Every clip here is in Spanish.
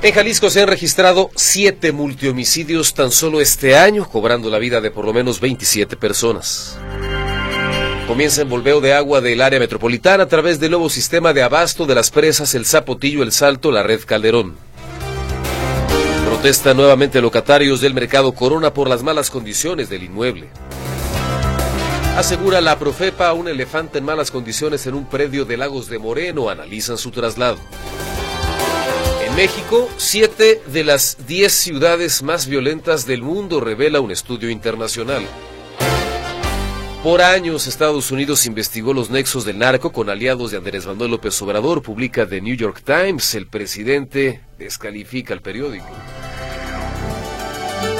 En Jalisco se han registrado siete multihomicidios tan solo este año, cobrando la vida de por lo menos 27 personas. Comienza el volveo de agua del área metropolitana a través del nuevo sistema de abasto de las presas El Zapotillo, El Salto, la Red Calderón. Protesta nuevamente locatarios del mercado Corona por las malas condiciones del inmueble. Asegura la Profepa un elefante en malas condiciones en un predio de Lagos de Moreno. Analizan su traslado. México, siete de las diez ciudades más violentas del mundo, revela un estudio internacional. Por años, Estados Unidos investigó los nexos del narco con aliados de Andrés Manuel López Obrador, publica The New York Times. El presidente descalifica el periódico.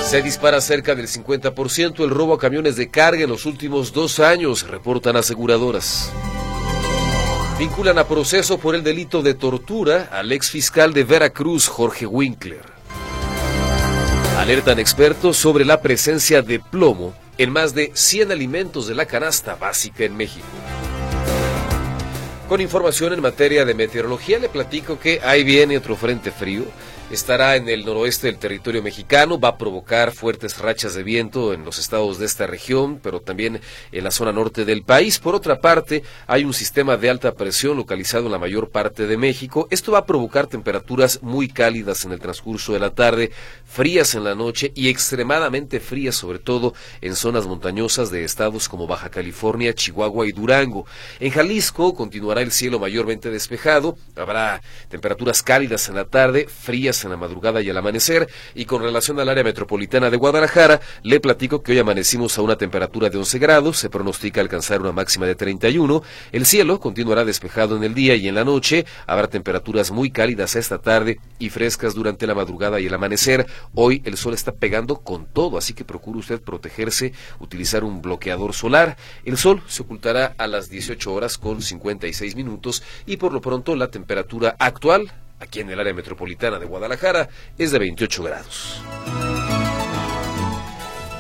Se dispara cerca del 50% el robo a camiones de carga en los últimos dos años, reportan aseguradoras. Vinculan a proceso por el delito de tortura al ex fiscal de Veracruz, Jorge Winkler. Alertan expertos sobre la presencia de plomo en más de 100 alimentos de la canasta básica en México. Con información en materia de meteorología, le platico que ahí viene otro frente frío estará en el noroeste del territorio mexicano, va a provocar fuertes rachas de viento en los estados de esta región, pero también en la zona norte del país. Por otra parte, hay un sistema de alta presión localizado en la mayor parte de México. Esto va a provocar temperaturas muy cálidas en el transcurso de la tarde, frías en la noche y extremadamente frías, sobre todo en zonas montañosas de estados como Baja California, Chihuahua y Durango. En Jalisco continuará el cielo mayormente despejado, habrá temperaturas cálidas en la tarde, frías en la madrugada y al amanecer. Y con relación al área metropolitana de Guadalajara, le platico que hoy amanecimos a una temperatura de 11 grados, se pronostica alcanzar una máxima de 31. El cielo continuará despejado en el día y en la noche. Habrá temperaturas muy cálidas esta tarde y frescas durante la madrugada y el amanecer. Hoy el sol está pegando con todo, así que procure usted protegerse, utilizar un bloqueador solar. El sol se ocultará a las 18 horas con 56 minutos y por lo pronto la temperatura actual aquí en el área metropolitana de Guadalajara, es de 28 grados.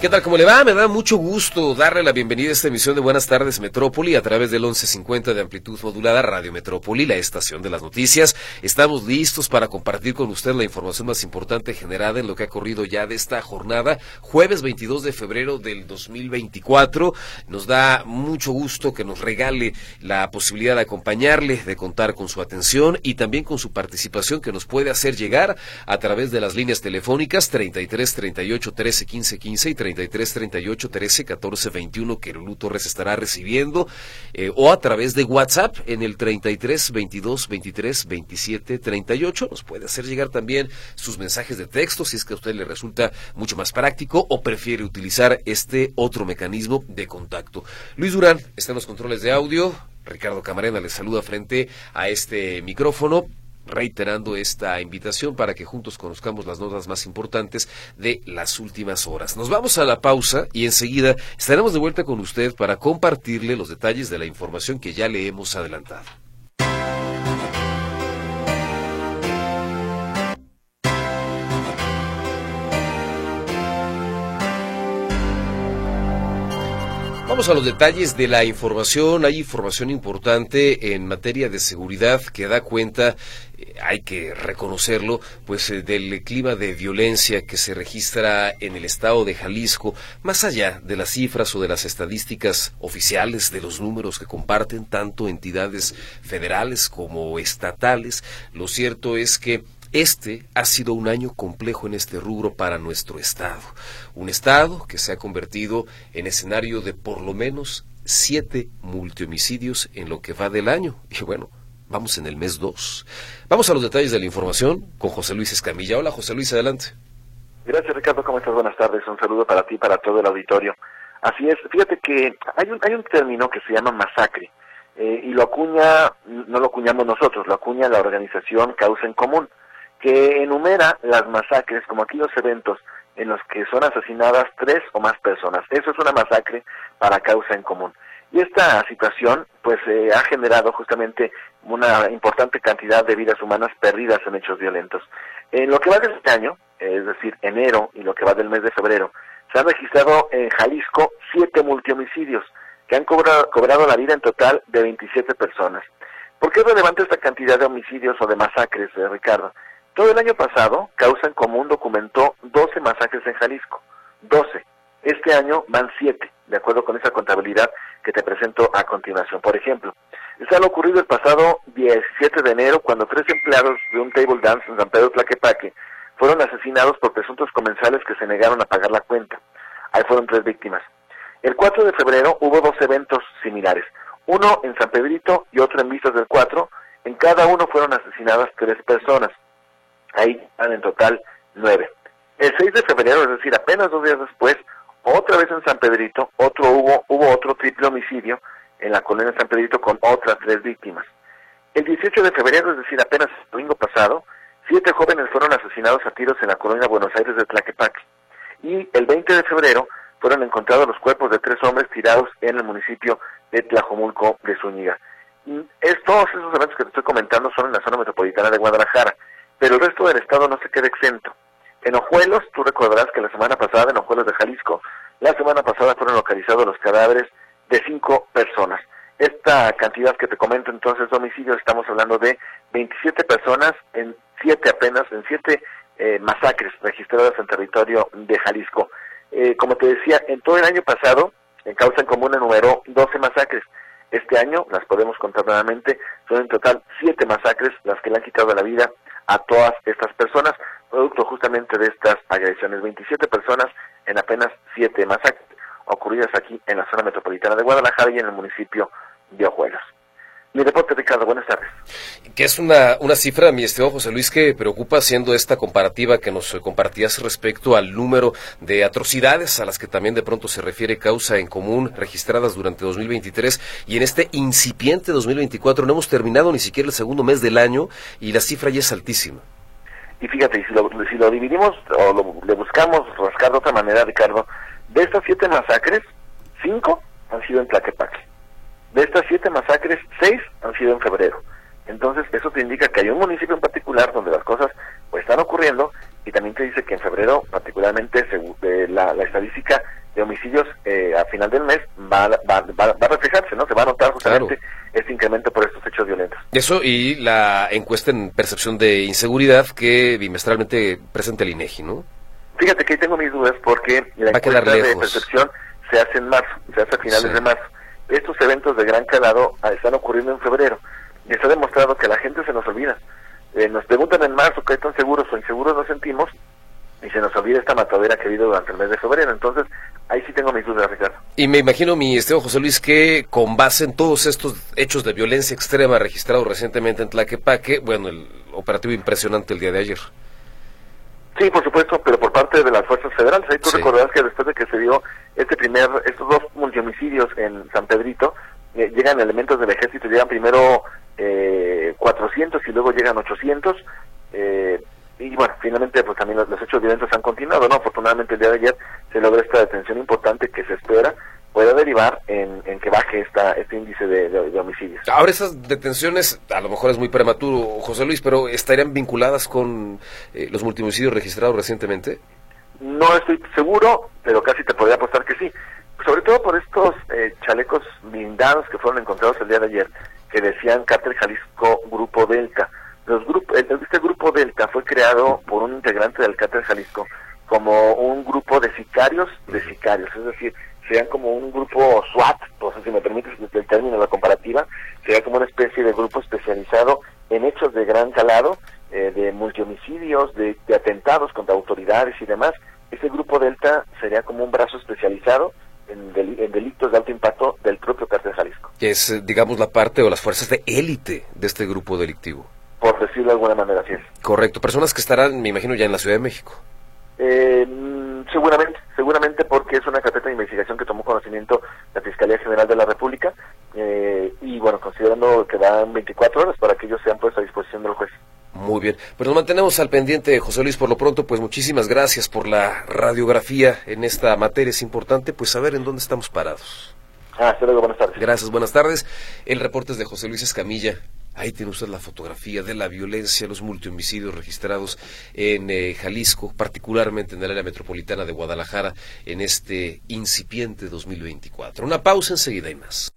¿Qué tal? ¿Cómo le va? Me da mucho gusto darle la bienvenida a esta emisión de Buenas tardes Metrópoli a través del 1150 de amplitud modulada Radio Metrópoli, la estación de las noticias. Estamos listos para compartir con usted la información más importante generada en lo que ha corrido ya de esta jornada, jueves 22 de febrero del 2024. Nos da mucho gusto que nos regale la posibilidad de acompañarle, de contar con su atención y también con su participación que nos puede hacer llegar a través de las líneas telefónicas 33 38 13 15 15 y 33 38 13 14 21 que Lulu Torres estará recibiendo eh, o a través de WhatsApp en el 33 22 23 27 38 nos puede hacer llegar también sus mensajes de texto si es que a usted le resulta mucho más práctico o prefiere utilizar este otro mecanismo de contacto. Luis Durán está en los controles de audio. Ricardo Camarena le saluda frente a este micrófono reiterando esta invitación para que juntos conozcamos las notas más importantes de las últimas horas. Nos vamos a la pausa y enseguida estaremos de vuelta con usted para compartirle los detalles de la información que ya le hemos adelantado. Vamos a los detalles de la información. Hay información importante en materia de seguridad que da cuenta, hay que reconocerlo, pues eh, del clima de violencia que se registra en el estado de Jalisco, más allá de las cifras o de las estadísticas oficiales, de los números que comparten tanto entidades federales como estatales. Lo cierto es que este ha sido un año complejo en este rubro para nuestro Estado. Un Estado que se ha convertido en escenario de por lo menos siete multihomicidios en lo que va del año. Y bueno, vamos en el mes dos. Vamos a los detalles de la información con José Luis Escamilla. Hola José Luis, adelante. Gracias Ricardo, ¿cómo estás? Buenas tardes. Un saludo para ti y para todo el auditorio. Así es, fíjate que hay un, hay un término que se llama masacre eh, y lo acuña, no lo acuñamos nosotros, lo acuña la organización Causa en Común que enumera las masacres como aquellos eventos en los que son asesinadas tres o más personas. Eso es una masacre para causa en común. Y esta situación pues eh, ha generado justamente una importante cantidad de vidas humanas perdidas en hechos violentos. En lo que va de este año, es decir, enero y lo que va del mes de febrero, se han registrado en Jalisco siete multihomicidios que han cobrado, cobrado la vida en total de 27 personas. ¿Por qué es relevante esta cantidad de homicidios o de masacres, eh, Ricardo? Todo el año pasado, Causa en Común documentó 12 masacres en Jalisco. 12. Este año van 7, de acuerdo con esa contabilidad que te presento a continuación. Por ejemplo, esto ha ocurrido el pasado 17 de enero cuando tres empleados de un table dance en San Pedro Tlaquepaque fueron asesinados por presuntos comensales que se negaron a pagar la cuenta. Ahí fueron tres víctimas. El 4 de febrero hubo dos eventos similares, uno en San Pedrito y otro en Vistas del 4. En cada uno fueron asesinadas tres personas. Ahí están en total nueve. El 6 de febrero, es decir, apenas dos días después, otra vez en San Pedrito, otro hubo, hubo otro triple homicidio en la colonia San Pedrito con otras tres víctimas. El 18 de febrero, es decir, apenas domingo pasado, siete jóvenes fueron asesinados a tiros en la colonia Buenos Aires de Tlaquepaque. Y el 20 de febrero fueron encontrados los cuerpos de tres hombres tirados en el municipio de Tlajomulco de Zúñiga. todos esos eventos que te estoy comentando son en la zona metropolitana de Guadalajara pero el resto del estado no se queda exento. En Ojuelos, tú recordarás que la semana pasada, en Ojuelos de Jalisco, la semana pasada fueron localizados los cadáveres de cinco personas. Esta cantidad que te comento entonces homicidios, estamos hablando de 27 personas en siete apenas, en siete eh, masacres registradas en territorio de Jalisco. Eh, como te decía, en todo el año pasado, en causa en común enumeró 12 masacres. Este año, las podemos contar nuevamente, son en total siete masacres las que le han quitado la vida a todas estas personas, producto justamente de estas agresiones. 27 personas en apenas 7 masacres ocurridas aquí en la zona metropolitana de Guadalajara y en el municipio de Ojuelos. Mi deporte, Ricardo, buenas tardes. Que es una, una cifra, mi estimado José Luis, que preocupa haciendo esta comparativa que nos compartías respecto al número de atrocidades a las que también de pronto se refiere causa en común registradas durante 2023 y en este incipiente 2024 no hemos terminado ni siquiera el segundo mes del año y la cifra ya es altísima. Y fíjate, si lo, si lo dividimos o le buscamos rascar de otra manera, Ricardo, de estas siete masacres, cinco han sido en Tlaquepaque. De estas siete masacres, seis han sido en febrero. Entonces, eso te indica que hay un municipio en particular donde las cosas pues, están ocurriendo y también te dice que en febrero, particularmente, la, la estadística de homicidios eh, a final del mes va, va, va, a reflejarse, ¿no? Se va a notar justamente este incremento por estos hechos violentos. Eso y la encuesta en percepción de inseguridad que bimestralmente presenta el INEGI, ¿no? Fíjate que ahí tengo mis dudas porque la encuesta de percepción se hace en marzo, se hace a finales de marzo estos eventos de gran calado ah, están ocurriendo en febrero y está demostrado que la gente se nos olvida. Eh, nos preguntan en marzo qué tan seguros o inseguros nos sentimos y se nos olvida esta matadera que ha habido durante el mes de febrero. Entonces, ahí sí tengo mis dudas, Ricardo. Y me imagino, mi estimado José Luis, que con base en todos estos hechos de violencia extrema registrados recientemente en Tlaquepaque, bueno, el operativo impresionante el día de ayer. Sí, por supuesto, pero por parte de las fuerzas federales. Ahí tú recordarás que después de que se dio este primer, estos dos multihomicidios en San Pedrito, eh, llegan elementos del ejército, llegan primero eh, 400 y luego llegan 800. Eh, y bueno, finalmente pues también los, los hechos violentos han continuado, ¿no? Afortunadamente el día de ayer se logró esta detención importante que se espera pueda derivar en, que baje esta, este índice de, homicidios. Ahora esas detenciones, a lo mejor es muy prematuro, José Luis, pero ¿estarían vinculadas con eh, los multihomicidios registrados recientemente? No estoy seguro, pero casi te podría apostar que sí. Sobre todo por estos eh, chalecos blindados que fueron encontrados el día de ayer, que decían Cártel Jalisco Grupo Delta. Los grupos, este grupo Delta fue creado por un integrante del Cártel Jalisco como un grupo de sicarios de sicarios, es decir, serían como un grupo SWAT, no sé si me permites el término de la comparativa, sería como una especie de grupo especializado en hechos de gran calado, eh, de multihomicidios, de, de atentados contra autoridades y demás. Ese grupo Delta sería como un brazo especializado en, delitos de alto impacto del propio cártel Jalisco. Que es, digamos, la parte o las fuerzas de élite de este grupo delictivo. Por decirlo de alguna manera, así es. Correcto. Personas que estarán, me imagino, ya en la Ciudad de México. Eh, seguramente, seguramente porque es una carpeta de investigación que tomó conocimiento la Fiscalía General de la República eh, y bueno, considerando que dan 24 horas para que ellos sean puestos a disposición del juez. Muy bien, pero nos mantenemos al pendiente, José Luis, por lo pronto, pues muchísimas gracias por la radiografía en esta materia. Es importante pues saber en dónde estamos parados. Ah, hasta luego, buenas tardes. Gracias, buenas tardes. El reporte es de José Luis Escamilla. Ahí tiene usted la fotografía de la violencia, los multihomicidios registrados en eh, Jalisco, particularmente en el área metropolitana de Guadalajara, en este incipiente 2024. Una pausa enseguida y más.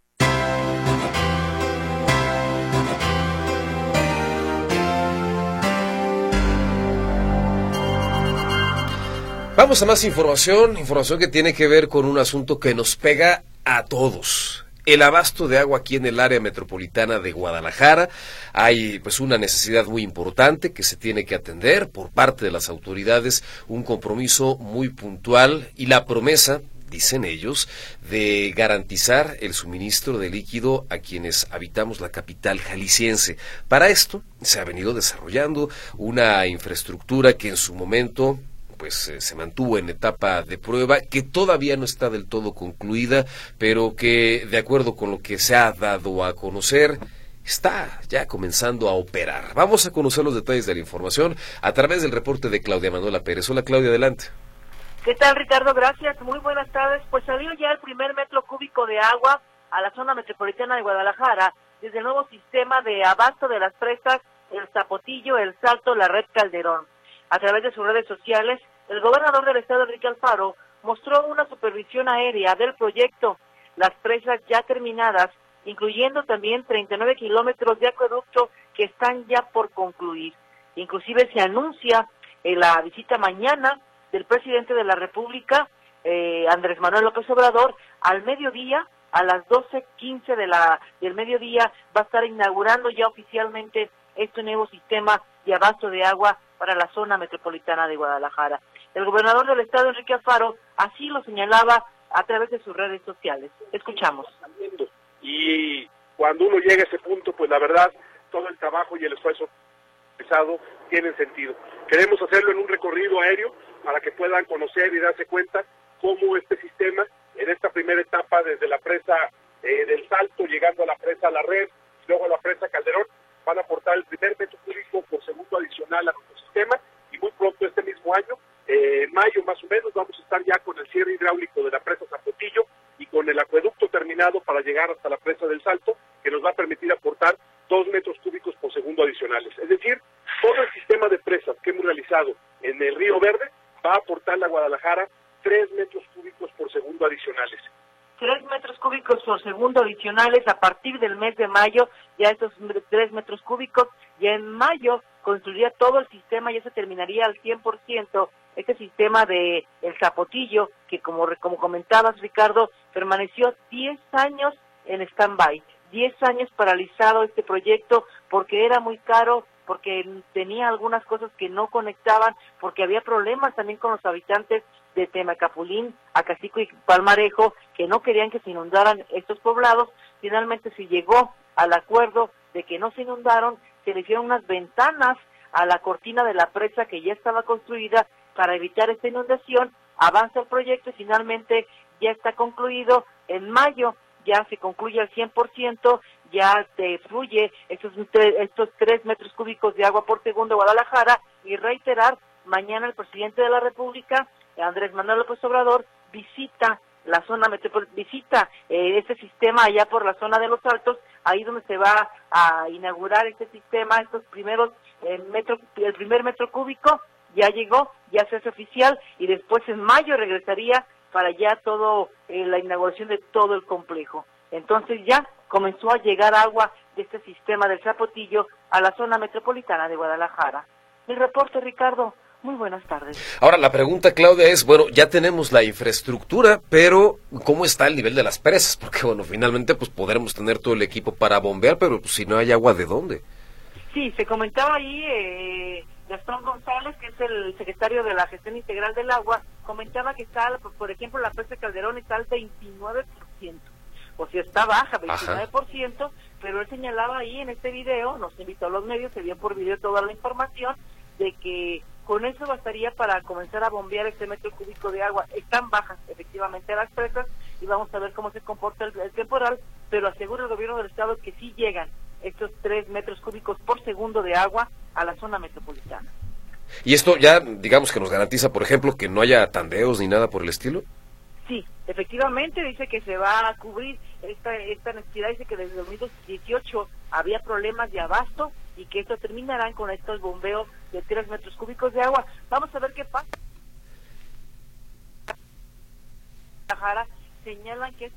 Vamos a más información, información que tiene que ver con un asunto que nos pega a todos. El abasto de agua aquí en el área metropolitana de Guadalajara. Hay pues una necesidad muy importante que se tiene que atender por parte de las autoridades, un compromiso muy puntual y la promesa dicen ellos, de garantizar el suministro de líquido a quienes habitamos la capital jalisciense. Para esto se ha venido desarrollando una infraestructura que en su momento pues eh, se mantuvo en etapa de prueba que todavía no está del todo concluida, pero que de acuerdo con lo que se ha dado a conocer está ya comenzando a operar. Vamos a conocer los detalles de la información a través del reporte de Claudia Manuela Pérez. Hola Claudia, adelante. ¿Qué tal Ricardo? Gracias, muy buenas tardes. Pues salió ya el primer metro cúbico de agua a la zona metropolitana de Guadalajara desde el nuevo sistema de abasto de las presas, el Zapotillo, el Salto, la Red Calderón. A través de sus redes sociales, el gobernador del estado, Enrique Alfaro, mostró una supervisión aérea del proyecto, las presas ya terminadas, incluyendo también 39 kilómetros de acueducto que están ya por concluir. Inclusive se anuncia en la visita mañana del presidente de la República, eh, Andrés Manuel López Obrador, al mediodía, a las 12.15 de la, del mediodía, va a estar inaugurando ya oficialmente este nuevo sistema de abasto de agua para la zona metropolitana de Guadalajara. El gobernador del estado, Enrique Alfaro, así lo señalaba a través de sus redes sociales. Escuchamos. Y cuando uno llega a ese punto, pues la verdad, todo el trabajo y el esfuerzo pesado tienen sentido. Queremos hacerlo en un recorrido aéreo para que puedan conocer y darse cuenta cómo este sistema, en esta primera etapa, desde la presa eh, del Salto, llegando a la presa La Red, luego a la presa Calderón, van a aportar el primer metro cúbico por segundo adicional a nuestro sistema y muy pronto este mismo año eh, en mayo más o menos vamos a estar ya con el cierre hidráulico de la presa Zapotillo y con el acueducto terminado para llegar hasta la presa del Salto, que nos va a permitir aportar dos metros cúbicos por segundo adicionales. Es decir, todo el sistema de presas que hemos realizado en el Río Verde va a aportar a Guadalajara tres metros cúbicos por segundo adicionales. Tres metros cúbicos por segundo adicionales a partir del mes de mayo, ya estos tres metros cúbicos, ya en mayo construiría todo el sistema, ya se terminaría al 100% este sistema de el zapotillo, que como, como comentabas Ricardo, permaneció 10 años en stand-by, 10 años paralizado este proyecto porque era muy caro, porque tenía algunas cosas que no conectaban, porque había problemas también con los habitantes de Temacapulín, Acacico y Palmarejo, que no querían que se inundaran estos poblados. Finalmente se llegó al acuerdo de que no se inundaron, se le hicieron unas ventanas a la cortina de la presa que ya estaba construida para evitar esta inundación, avanza el proyecto y finalmente ya está concluido. En mayo ya se concluye al 100%, ya se fluye estos, estos tres metros cúbicos de agua por segundo Guadalajara y reiterar, mañana el presidente de la República, Andrés Manuel López Obrador, visita la zona visita eh, este sistema allá por la zona de los Altos, ahí donde se va a inaugurar este sistema, estos primeros eh, metros, el primer metro cúbico ya llegó, ya se hace oficial y después en mayo regresaría para ya todo eh, la inauguración de todo el complejo. Entonces ya comenzó a llegar agua de este sistema del Zapotillo a la zona metropolitana de Guadalajara. El reporte, Ricardo. Muy buenas tardes. Ahora, la pregunta, Claudia, es, bueno, ya tenemos la infraestructura, pero ¿cómo está el nivel de las presas? Porque, bueno, finalmente, pues podremos tener todo el equipo para bombear, pero pues, si no hay agua, ¿de dónde? Sí, se comentaba ahí, eh, Gastón González, que es el secretario de la Gestión Integral del Agua, comentaba que está, por ejemplo, la presa Calderón está al 29%, o sea, está baja, 29%, pero él señalaba ahí en este video, nos invitó a los medios, se vio por video toda la información, de que con eso bastaría para comenzar a bombear este metro cúbico de agua. Están bajas efectivamente las presas y vamos a ver cómo se comporta el, temporal, pero asegura el gobierno del estado que sí llegan estos tres metros cúbicos por segundo de agua a la zona metropolitana. ¿Y esto ya, digamos, que nos garantiza, por ejemplo, que no haya tandeos ni nada por el estilo? Sí, efectivamente dice que se va a cubrir esta, esta necesidad, dice que desde 2018 había problemas de abasto y que esto terminarán con estos bombeos de 3 metros cúbicos de agua. Vamos a ver qué pasa. señalan que es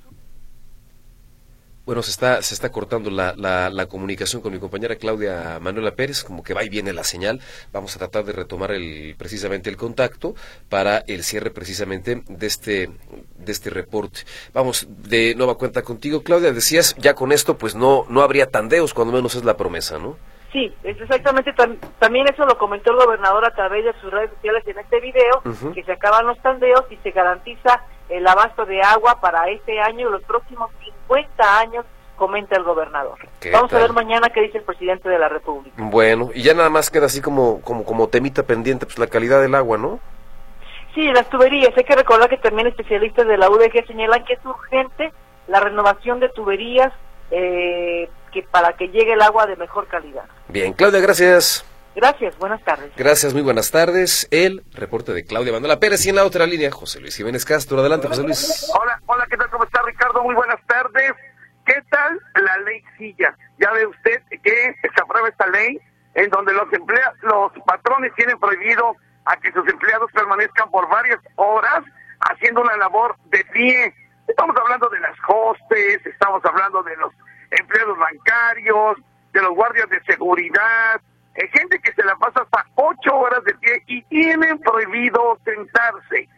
bueno, se está, se está cortando la, la, comunicación con mi compañera Claudia Manuela Pérez, como que va y viene la señal. Vamos a tratar de retomar el, precisamente el contacto para el cierre precisamente de este, de este reporte. Vamos de nueva cuenta contigo, Claudia. Decías, ya con esto, pues no, no habría tandeos, cuando menos es la promesa, ¿no? Sí, es exactamente. también eso lo comentó el gobernador a través de sus redes sociales en este video, que se acaban los tandeos y se garantiza el abasto de agua para este año y los próximos 50 años, comenta el gobernador. Vamos a ver mañana qué dice el presidente de la República. Bueno, y ya nada más queda así como, como, como temita pendiente, pues la calidad del agua, ¿no? Sí, las tuberías. Hay que recordar que también especialistas de la UDG señalan que es urgente la renovación de tuberías eh, que para que llegue el agua de mejor calidad. Bien, Claudia, gracias. Gracias, buenas tardes. Gracias, muy buenas tardes. El reporte de Claudia Manuela Pérez y en la otra línea, José Luis Jiménez Castro. Adelante, José Luis. Hola, hola, ¿qué tal? ¿Cómo está Ricardo? Muy buenas tardes. ¿Qué tal la ley Silla? Ya ve usted que se aprueba esta ley en donde los emplea los patrones tienen prohibido a que sus empleados permanezcan por varias horas haciendo una labor de pie. Estamos hablando de las hostes, estamos hablando de los empleados bancarios, de los guardias de seguridad, hay gente que se la pasa hasta ocho horas de pie y tienen prohibido sentarse.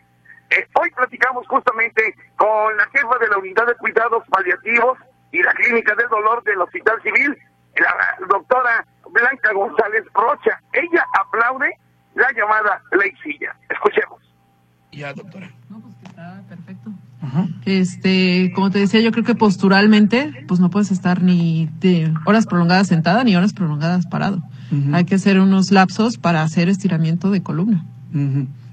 Eh, hoy platicamos justamente con la jefa de la unidad de cuidados paliativos y la clínica del dolor del Hospital Civil, la doctora Blanca González Rocha. Ella aplaude la llamada ley silla. Escuchemos. Ya, doctora. No, pues que está perfecto. Este, como te decía, yo creo que posturalmente, pues no puedes estar ni de horas prolongadas sentada ni horas prolongadas parado. Hay que hacer unos lapsos para hacer estiramiento de columna.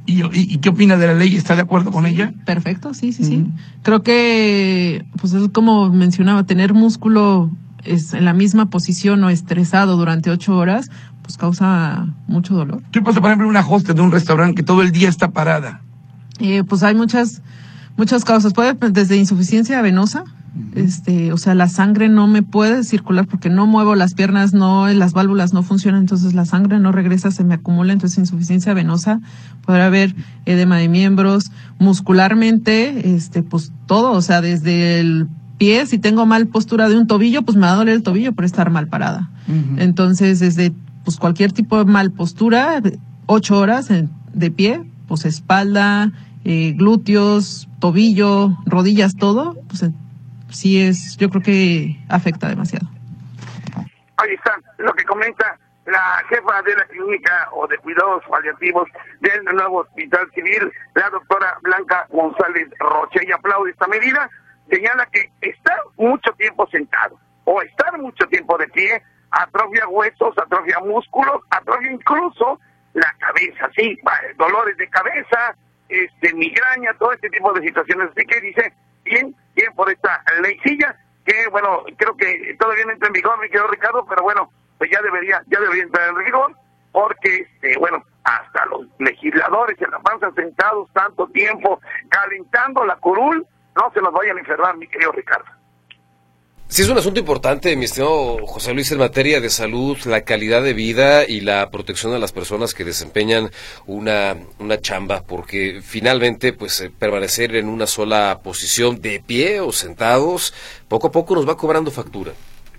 ¿Y, qué opina de la ley? ¿Está de acuerdo con ella? Perfecto, sí, sí, sí. Creo que, pues es como mencionaba, tener músculo es en la misma posición o estresado durante ocho horas, pues causa mucho dolor. ¿Qué pasa, por ejemplo, una hostel de un restaurante que todo el día está parada? Eh, pues hay muchas, muchas causas. Puede desde insuficiencia venosa, este, o sea, la sangre no me puede circular porque no muevo las piernas, no, las válvulas no funcionan, entonces la sangre no regresa, se me acumula, entonces insuficiencia venosa, podrá haber edema de miembros, muscularmente, este, pues todo, o sea, desde el pie, si tengo mal postura de un tobillo, pues me va a doler el tobillo por estar mal parada. Entonces, desde, pues cualquier tipo de mal postura, ocho horas de pie, pues espalda, eh, glúteos, tobillo, rodillas, todo, pues sí es, yo creo que afecta demasiado. Ahí está, lo que comenta la jefa de la clínica o de cuidados paliativos del nuevo hospital civil, la doctora Blanca González Roche, y aplaude esta medida, señala que estar mucho tiempo sentado o estar mucho tiempo de pie atrofia huesos, atrofia músculos, atrofia incluso la cabeza, sí, dolores de cabeza, este migraña, todo este tipo de situaciones. Así que dice, bien, bien por esta leycilla, que bueno, creo que todavía no entra en vigor, mi querido Ricardo, pero bueno, pues ya debería, ya debería entrar en vigor, porque este, bueno, hasta los legisladores se la pasan sentados tanto tiempo calentando la curul, no se nos vayan a enfermar, mi querido Ricardo. Sí, es un asunto importante, mi estimado José Luis, en materia de salud, la calidad de vida y la protección de las personas que desempeñan una, una chamba, porque finalmente, pues, eh, permanecer en una sola posición, de pie o sentados, poco a poco nos va cobrando factura.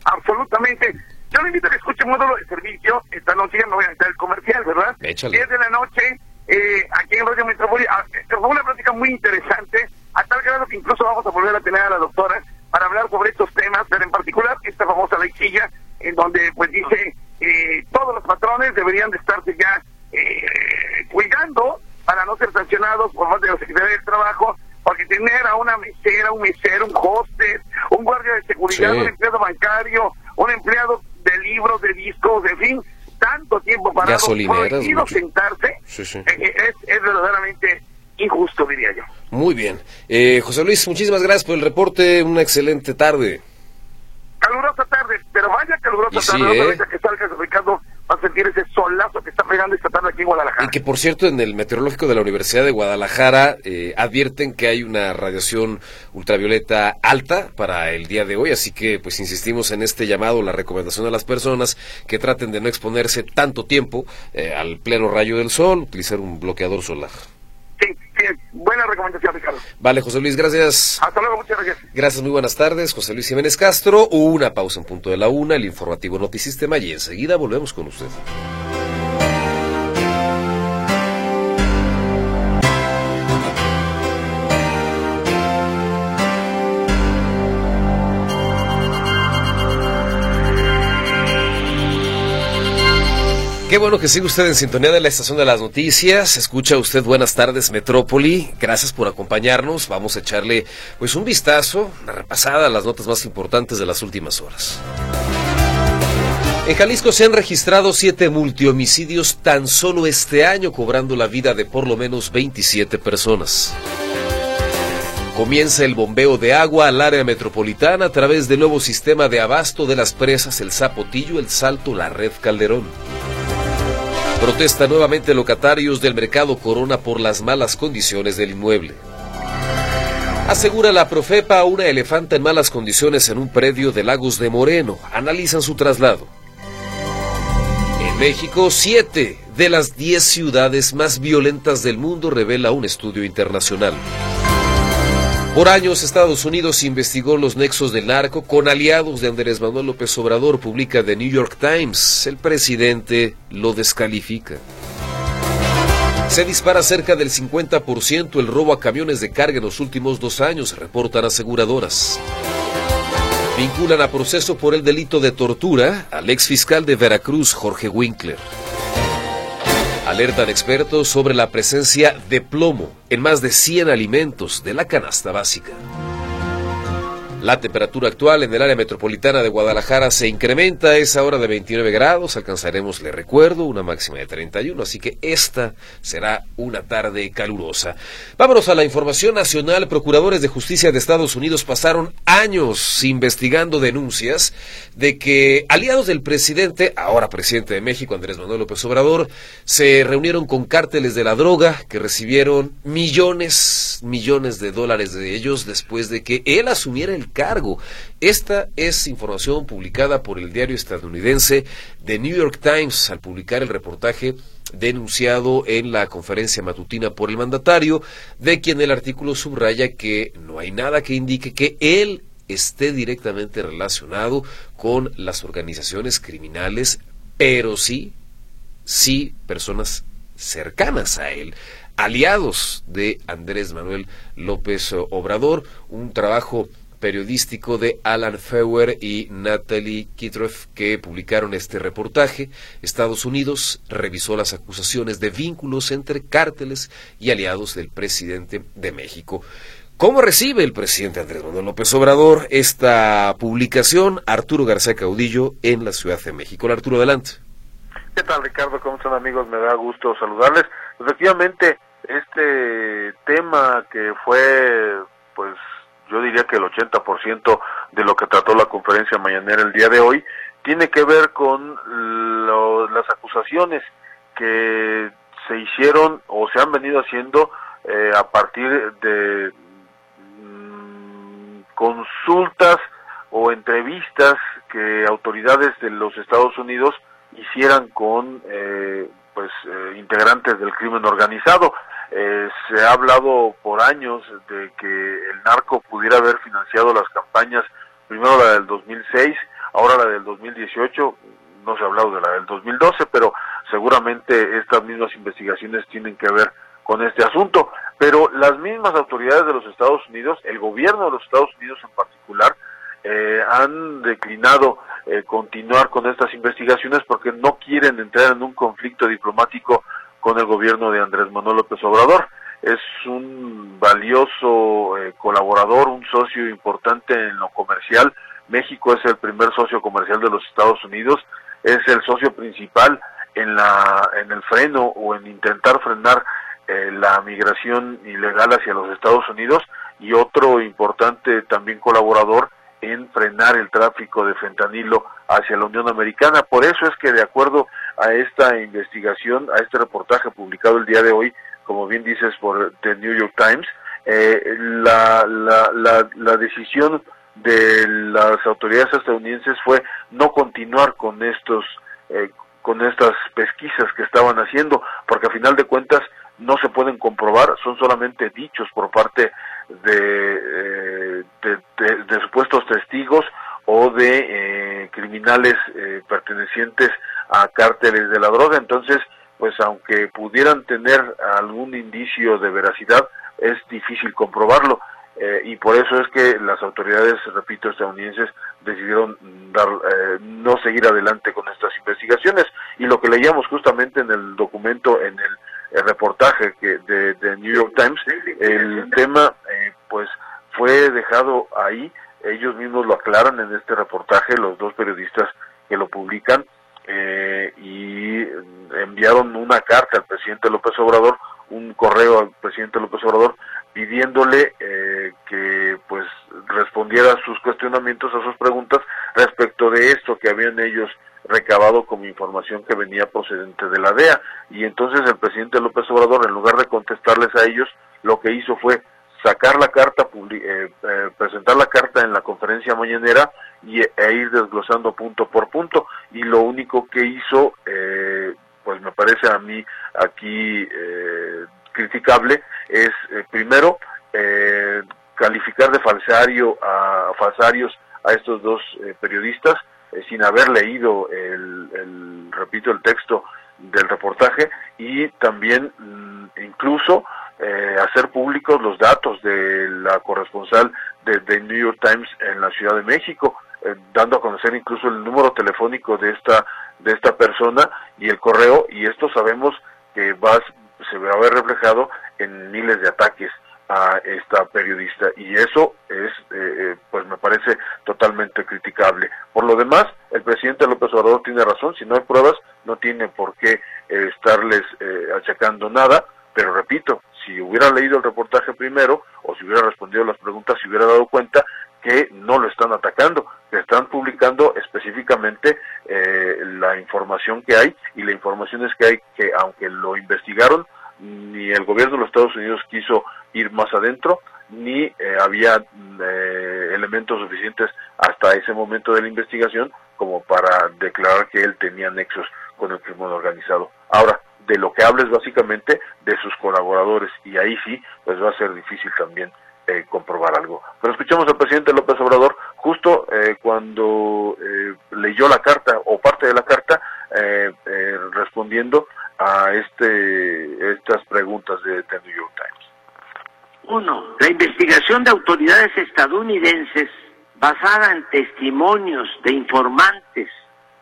Absolutamente. Yo le invito a que escuche módulo de servicio. Esta noche no voy a entrar el comercial, ¿verdad? Échale. 10 de la noche, eh, aquí en Radio Metrópoli. Ah, fue una plática muy interesante, a tal grado que incluso vamos a volver a tener a la doctora para hablar sobre estos temas, pero en particular esta famosa leycilla, en donde pues dice eh, todos los patrones deberían de estarse ya eh, cuidando para no ser sancionados por parte de la Secretaría del Trabajo, porque tener a una mesera, un mesero, un hostes, un guardia de seguridad, un empleado bancario, un empleado de libros, de discos, en fin, tanto tiempo para prohibido sentarse, eh, es, es verdaderamente injusto, diría yo. Muy bien. Eh, José Luis, muchísimas gracias por el reporte. Una excelente tarde. Calurosa tarde, pero vaya calurosa tarde. ¿eh? que salga Ricardo va a sentir ese solazo que está pegando esta tarde aquí en Guadalajara. Y que por cierto en el meteorológico de la Universidad de Guadalajara eh, advierten que hay una radiación ultravioleta alta para el día de hoy, así que pues insistimos en este llamado, la recomendación a las personas que traten de no exponerse tanto tiempo eh, al pleno rayo del sol, utilizar un bloqueador solar. Buena recomendación, Ricardo. Vale, José Luis, gracias. Hasta luego, muchas gracias. Gracias, muy buenas tardes. José Luis Jiménez Castro, una pausa en punto de la una, el informativo Notisistema y enseguida volvemos con usted. Qué bueno que sigue usted en sintonía de la estación de las noticias. Escucha usted Buenas tardes Metrópoli. Gracias por acompañarnos. Vamos a echarle pues un vistazo, una repasada a las notas más importantes de las últimas horas. En Jalisco se han registrado siete multihomicidios tan solo este año, cobrando la vida de por lo menos 27 personas. Comienza el bombeo de agua al área metropolitana a través del nuevo sistema de abasto de las presas El Zapotillo, El Salto, la Red Calderón. Protesta nuevamente locatarios del mercado Corona por las malas condiciones del inmueble. Asegura la Profepa una elefanta en malas condiciones en un predio de Lagos de Moreno. Analizan su traslado. En México, siete de las diez ciudades más violentas del mundo revela un estudio internacional. Por años, Estados Unidos investigó los nexos del narco con aliados de Andrés Manuel López Obrador, publica The New York Times. El presidente lo descalifica. Se dispara cerca del 50% el robo a camiones de carga en los últimos dos años, reportan aseguradoras. Vinculan a proceso por el delito de tortura al ex fiscal de Veracruz, Jorge Winkler. Alertan expertos sobre la presencia de plomo en más de 100 alimentos de la canasta básica. La temperatura actual en el área metropolitana de Guadalajara se incrementa a esa hora de 29 grados. Alcanzaremos, le recuerdo, una máxima de 31, así que esta será una tarde calurosa. Vámonos a la información nacional. Procuradores de justicia de Estados Unidos pasaron años investigando denuncias de que aliados del presidente, ahora presidente de México, Andrés Manuel López Obrador, se reunieron con cárteles de la droga que recibieron millones, millones de dólares de ellos después de que él asumiera el cargo. Esta es información publicada por el diario estadounidense The New York Times al publicar el reportaje denunciado en la conferencia matutina por el mandatario, de quien el artículo subraya que no hay nada que indique que él esté directamente relacionado con las organizaciones criminales, pero sí, sí personas cercanas a él, aliados de Andrés Manuel López Obrador, un trabajo periodístico de Alan Feuer y Natalie Kitroff que publicaron este reportaje. Estados Unidos revisó las acusaciones de vínculos entre cárteles y aliados del presidente de México. ¿Cómo recibe el presidente Andrés Manuel López Obrador esta publicación? Arturo García Caudillo en la Ciudad de México. Arturo, adelante. ¿Qué tal, Ricardo? ¿Cómo están, amigos? Me da gusto saludarles. Efectivamente, este tema que fue, pues, yo diría que el 80% de lo que trató la conferencia mañanera el día de hoy, tiene que ver con lo, las acusaciones que se hicieron o se han venido haciendo eh, a partir de mm, consultas o entrevistas que autoridades de los Estados Unidos hicieran con eh, pues eh, integrantes del crimen organizado. Eh, se ha hablado por años de que el narco pudiera haber financiado las campañas, primero la del 2006, ahora la del 2018, no se ha hablado de la del 2012, pero seguramente estas mismas investigaciones tienen que ver con este asunto. Pero las mismas autoridades de los Estados Unidos, el gobierno de los Estados Unidos en particular, eh, han declinado eh, continuar con estas investigaciones porque no quieren entrar en un conflicto diplomático con el gobierno de Andrés Manuel López Obrador. Es un valioso eh, colaborador, un socio importante en lo comercial. México es el primer socio comercial de los Estados Unidos, es el socio principal en la en el freno o en intentar frenar eh, la migración ilegal hacia los Estados Unidos y otro importante también colaborador en frenar el tráfico de fentanilo hacia la Unión Americana. Por eso es que de acuerdo a esta investigación, a este reportaje publicado el día de hoy, como bien dices por The New York Times, eh, la, la, la, decisión de las autoridades estadounidenses fue no continuar con estos eh, con estas pesquisas que estaban haciendo, porque a final de cuentas no se pueden comprobar, son solamente dichos por parte de, eh, de, supuestos testigos o de eh, criminales eh, pertenecientes a cárteles de la droga. Entonces, pues aunque pudieran tener algún indicio de veracidad, es difícil comprobarlo. y por eso es que las autoridades, repito, estadounidenses decidieron dar, no seguir adelante con estas investigaciones. Y lo que leíamos justamente en el documento, en el el reportaje que de, de, New York Times, el tema eh, pues fue dejado ahí, ellos mismos lo aclaran en este reportaje, los dos periodistas que lo publican, eh, y enviaron una carta al presidente López Obrador, un correo al presidente López Obrador, pidiéndole eh, que pues respondiera a sus cuestionamientos, a sus preguntas respecto de esto que habían ellos recabado como información que venía procedente de la DEA. Y entonces el presidente López Obrador, en lugar de contestarles a ellos, lo que hizo fue sacar la carta, eh, eh, presentar la carta en la conferencia mañanera y, e ir desglosando punto por punto. Y lo único que hizo, eh, pues me parece a mí aquí criticable, es primero calificar de falsario a falsarios a estos dos periodistas, eh, sin haber leído el, repito, el texto del reportaje y también mm, incluso eh, hacer públicos los datos de la corresponsal de, New York Times en la Ciudad de México, eh, dando a conocer incluso el número telefónico de esta de esta persona y el correo y esto sabemos que va se va a ver reflejado en miles de ataques a esta periodista. Y eso es eh, pues me parece totalmente criticable. Por lo demás el presidente López Obrador tiene razón. Si no hay pruebas no tiene por qué eh, estarles eh, achacando nada. Pero repito si hubiera leído el reportaje primero o si hubiera respondido las preguntas se hubiera dado cuenta que no lo están atacando que están publicando específicamente la información que hay. Y la información es que hay que aunque lo investigaron ni el gobierno de los Estados Unidos quiso ir más adentro, ni eh, había eh, elementos suficientes hasta ese momento de la investigación como para declarar que él tenía nexos con el crimen organizado. Ahora, de lo que hables básicamente de sus colaboradores y ahí sí, pues va a ser difícil también eh, comprobar algo. Pero escuchamos al presidente López Obrador justo cuando leyó la carta o parte de la carta respondiendo a este estas preguntas de The New York Times. Uno, la investigación de autoridades estadounidenses basada en testimonios de informantes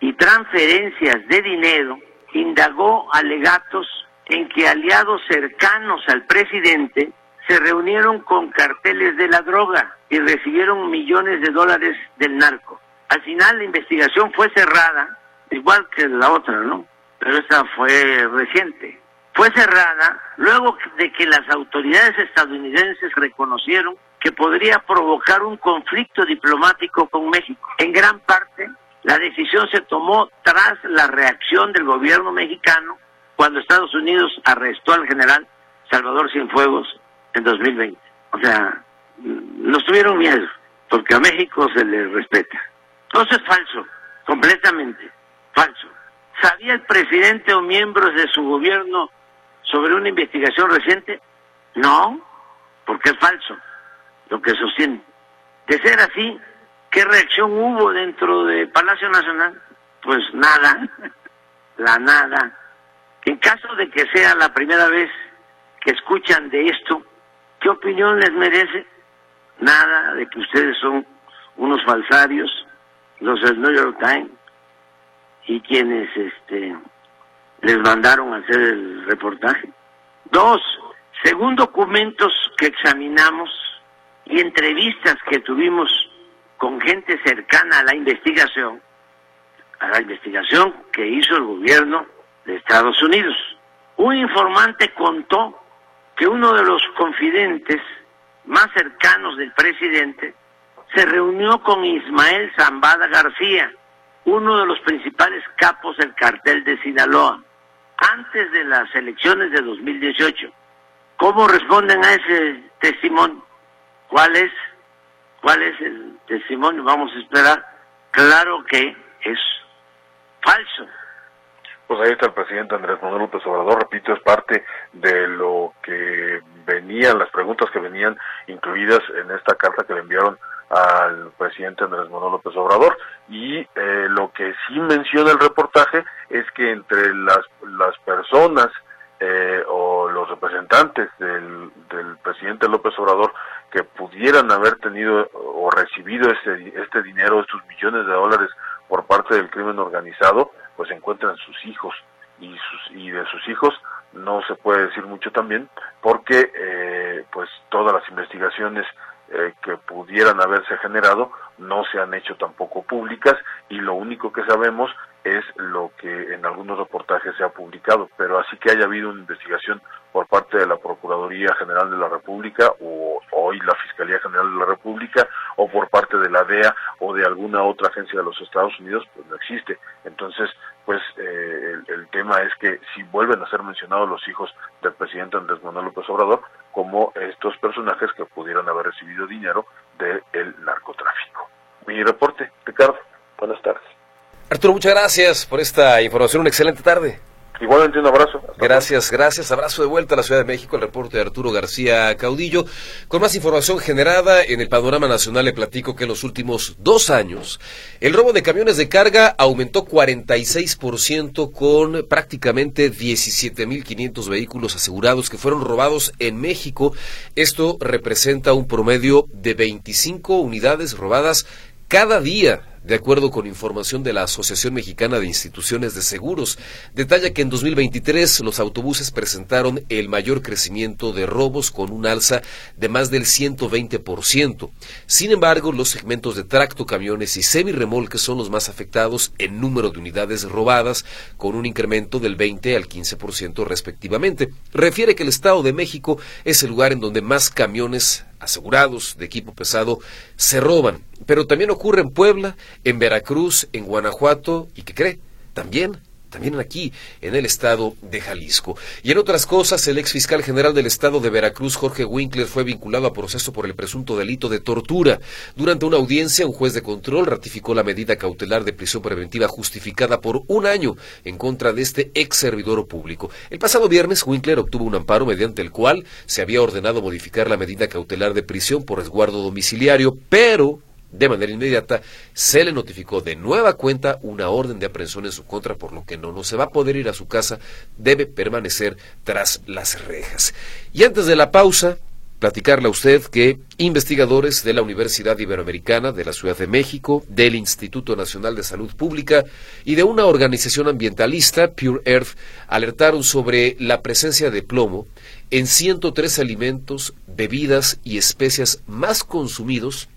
y transferencias de dinero indagó alegatos en que aliados cercanos al presidente se reunieron con carteles de la droga y recibieron millones de dólares del narco. Al final la investigación fue cerrada, igual que la otra, ¿no? pero esa fue reciente. Fue cerrada luego de que las autoridades estadounidenses reconocieron que podría provocar un conflicto diplomático con México. En gran parte, la decisión se tomó tras la reacción del gobierno mexicano cuando Estados Unidos arrestó al general Salvador Cienfuegos en 2020. O sea, nos tuvieron miedo, porque a México se le respeta. Eso es falso, completamente falso. ¿Sabía el presidente o miembros de su gobierno sobre una investigación reciente? No, porque es falso lo que sostiene. De ser así, ¿qué reacción hubo dentro de Palacio Nacional? Pues nada, la nada. En caso de que sea la primera vez que escuchan de esto, ¿qué opinión les merece? Nada de que ustedes son unos falsarios, los del New York Times, y quienes este, les mandaron a hacer el reportaje. Dos, según documentos que examinamos y entrevistas que tuvimos con gente cercana a la investigación, a la investigación que hizo el gobierno de Estados Unidos. Un informante contó que uno de los confidentes más cercanos del presidente se reunió con Ismael Zambada García, uno de los principales capos del cartel de Sinaloa, antes de las elecciones de 2018. ¿Cómo responden a ese testimonio? ¿Cuál es? ¿Cuál es el testimonio? Vamos a esperar. Claro que es. Pues ahí está el presidente Andrés Manuel López Obrador, repito, es parte de lo que venían, las preguntas que venían incluidas en esta carta que le enviaron al presidente Andrés Manuel López Obrador. Y eh, lo que sí menciona el reportaje es que entre las, las personas eh, o los representantes del, del presidente López Obrador que pudieran haber tenido o recibido este, este dinero, estos millones de dólares por parte del crimen organizado, pues encuentran sus hijos y, sus, y de sus hijos no se puede decir mucho también porque eh, pues todas las investigaciones eh, que pudieran haberse generado no se han hecho tampoco públicas y lo único que sabemos es lo que en algunos reportajes se ha publicado, pero así que haya habido una investigación por parte de la Procuraduría General de la República o hoy la Fiscalía General de la República o por parte de la DEA o de alguna otra agencia de los Estados Unidos, pues no existe. Entonces, pues eh, el, tema es que si vuelven a ser mencionados los hijos del presidente Andrés Manuel López Obrador como estos personajes que pudieran haber recibido dinero del narcotráfico. Mi reporte, Ricardo. Buenas tardes. Arturo, muchas gracias por esta información. Una excelente tarde. Igualmente un abrazo. Gracias, gracias. Abrazo de vuelta a la Ciudad de México. El reporte de Arturo García Caudillo. Con más información generada en el panorama nacional, le platico que en los últimos dos años el robo de camiones de carga aumentó 46% con prácticamente 17.500 vehículos asegurados que fueron robados en México. Esto representa un promedio de 25 unidades robadas cada día de acuerdo con información de la Asociación Mexicana de Instituciones de Seguros, detalla que en 2023 los autobuses presentaron el mayor crecimiento de robos con un alza de más del 120%. Sin embargo, los segmentos de tracto, camiones y semirremolques son los más afectados en número de unidades robadas, con un incremento del 20 al 15% respectivamente. Refiere que el Estado de México es el lugar en donde más camiones asegurados de equipo pesado se roban. Pero también ocurre en Puebla, en Veracruz, en Guanajuato y ¿qué cree? También también aquí, en el estado de Jalisco. Y en otras cosas, el ex fiscal general del estado de Veracruz, Jorge Winkler, fue vinculado a proceso por el presunto delito de tortura. Durante una audiencia, un juez de control ratificó la medida cautelar de prisión preventiva justificada por un año en contra de este ex servidor público. El pasado viernes, Winkler obtuvo un amparo mediante el cual se había ordenado modificar la medida cautelar de prisión por resguardo domiciliario, pero de manera inmediata se le notificó de nueva cuenta una orden de aprehensión en su contra, por lo que no, no se va a poder ir a su casa, debe permanecer tras las rejas. Y antes de la pausa, platicarle a usted que investigadores de la Universidad Iberoamericana de la Ciudad de México, del Instituto Nacional de Salud Pública y de una organización ambientalista, Pure Earth, alertaron sobre la presencia de plomo en 103 alimentos, bebidas y especias más consumidos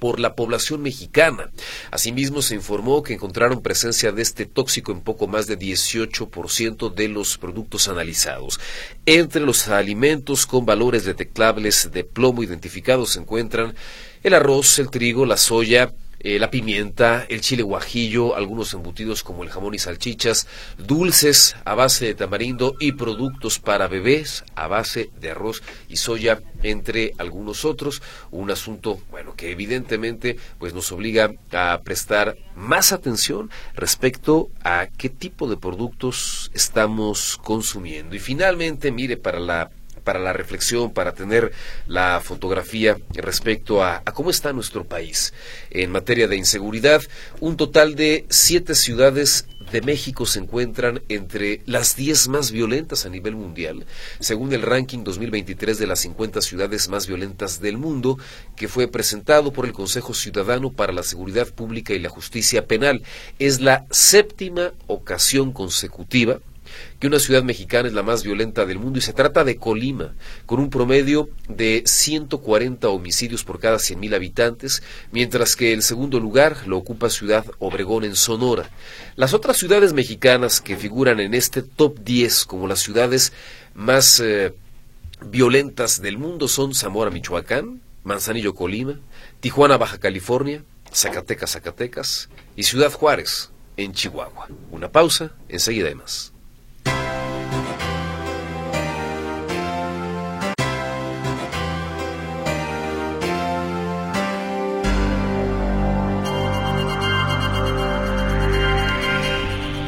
por la población mexicana. Asimismo, se informó que encontraron presencia de este tóxico en poco más de 18% de los productos analizados. Entre los alimentos con valores detectables de plomo identificados se encuentran el arroz, el trigo, la soya, eh, la pimienta, el chile guajillo, algunos embutidos como el jamón y salchichas, dulces a base de tamarindo y productos para bebés a base de arroz y soya, entre algunos otros. Un asunto, bueno, que evidentemente pues nos obliga a prestar más atención respecto a qué tipo de productos estamos consumiendo. Y finalmente, mire, para la para la reflexión, para tener la fotografía respecto a, cómo está nuestro país en materia de inseguridad. Un total de siete ciudades de México se encuentran entre las diez más violentas a nivel mundial, según el ranking 2023 de las 50 ciudades más violentas del mundo, que fue presentado por el Consejo Ciudadano para la Seguridad Pública y la Justicia Penal. Es la séptima ocasión consecutiva que una ciudad mexicana es la más violenta del mundo y se trata de Colima, con un promedio de 140 homicidios por cada 100.000 habitantes, mientras que el segundo lugar lo ocupa Ciudad Obregón en Sonora. Las otras ciudades mexicanas que figuran en este top 10 como las ciudades más eh, violentas del mundo son Zamora, Michoacán, Manzanillo, Colima, Tijuana, Baja California, Zacatecas, Zacatecas y Ciudad Juárez, en Chihuahua. Una pausa, enseguida hay más.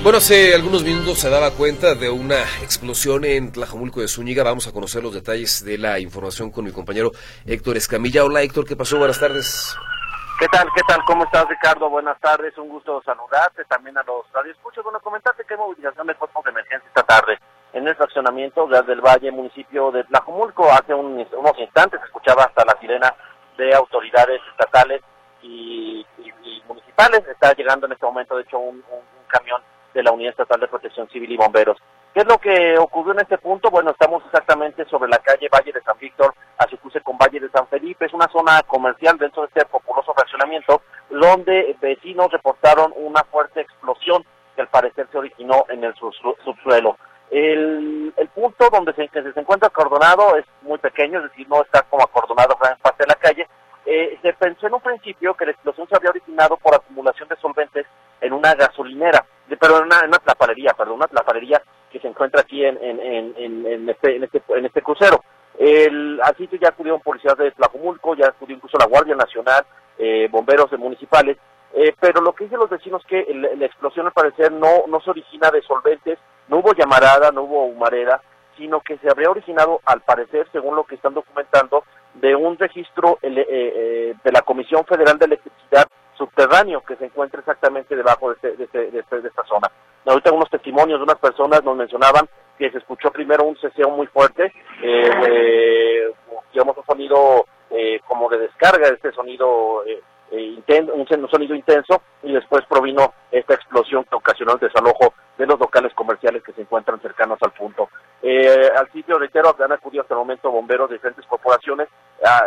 Bueno, hace algunos minutos se daba cuenta de una explosión en Tlajomulco de Zúñiga. Vamos a conocer los detalles de la información con mi compañero Héctor Escamilla. Hola Héctor, ¿qué pasó? Buenas tardes. ¿Qué tal? ¿Qué tal? ¿Cómo estás, Ricardo? Buenas tardes. Un gusto saludarte también a los radioescuchos. Bueno, comentarte que movilización de cuerpos de emergencia esta tarde en el fraccionamiento del Valle, municipio de Tlajomulco. Hace unos instantes escuchaba hasta la sirena de autoridades estatales y, municipales. Está llegando en este momento, de hecho, un camión de la Unidad Estatal de Protección Civil y Bomberos. ¿Qué es lo que ocurrió en este punto? Bueno, estamos exactamente sobre la calle Valle de San Víctor, a su cruce con Valle de San Felipe. Es una zona comercial dentro de este populoso fraccionamiento, donde vecinos reportaron una fuerte explosión que al parecer se originó en el subsuelo. El, punto donde se, encuentra acordonado es muy pequeño, es decir, no está como acordonado en parte de la calle. Eh, se pensó en un principio que la explosión se había originado por acumulación de solventes en una gasolinera pero una, una perdón, una tlapalería que se encuentra aquí en, este, en, este, en este crucero. El, al sitio ya acudieron policías de Tlajumulco, ya acudió incluso la Guardia Nacional, eh, bomberos municipales, eh, pero lo que dicen los vecinos es que la explosión al parecer no, no se origina de solventes, no hubo llamarada, no hubo humareda, sino que se habría originado al parecer, según lo que están documentando, de un registro eh, de la Comisión Federal de Electricidad subterráneo que se encuentra exactamente debajo de, este, de, este, de, este, de esta zona. Ahorita unos testimonios de unas personas nos mencionaban que se escuchó primero un ceseo muy fuerte, eh, digamos un sonido eh, como de descarga, este sonido eh, eh un sonido intenso, y después provino esta explosión que ocasionó el desalojo de los locales comerciales que se encuentran cercanos al punto. Eh, al sitio, reitero, han acudido hasta el momento bomberos de diferentes corporaciones. Ah,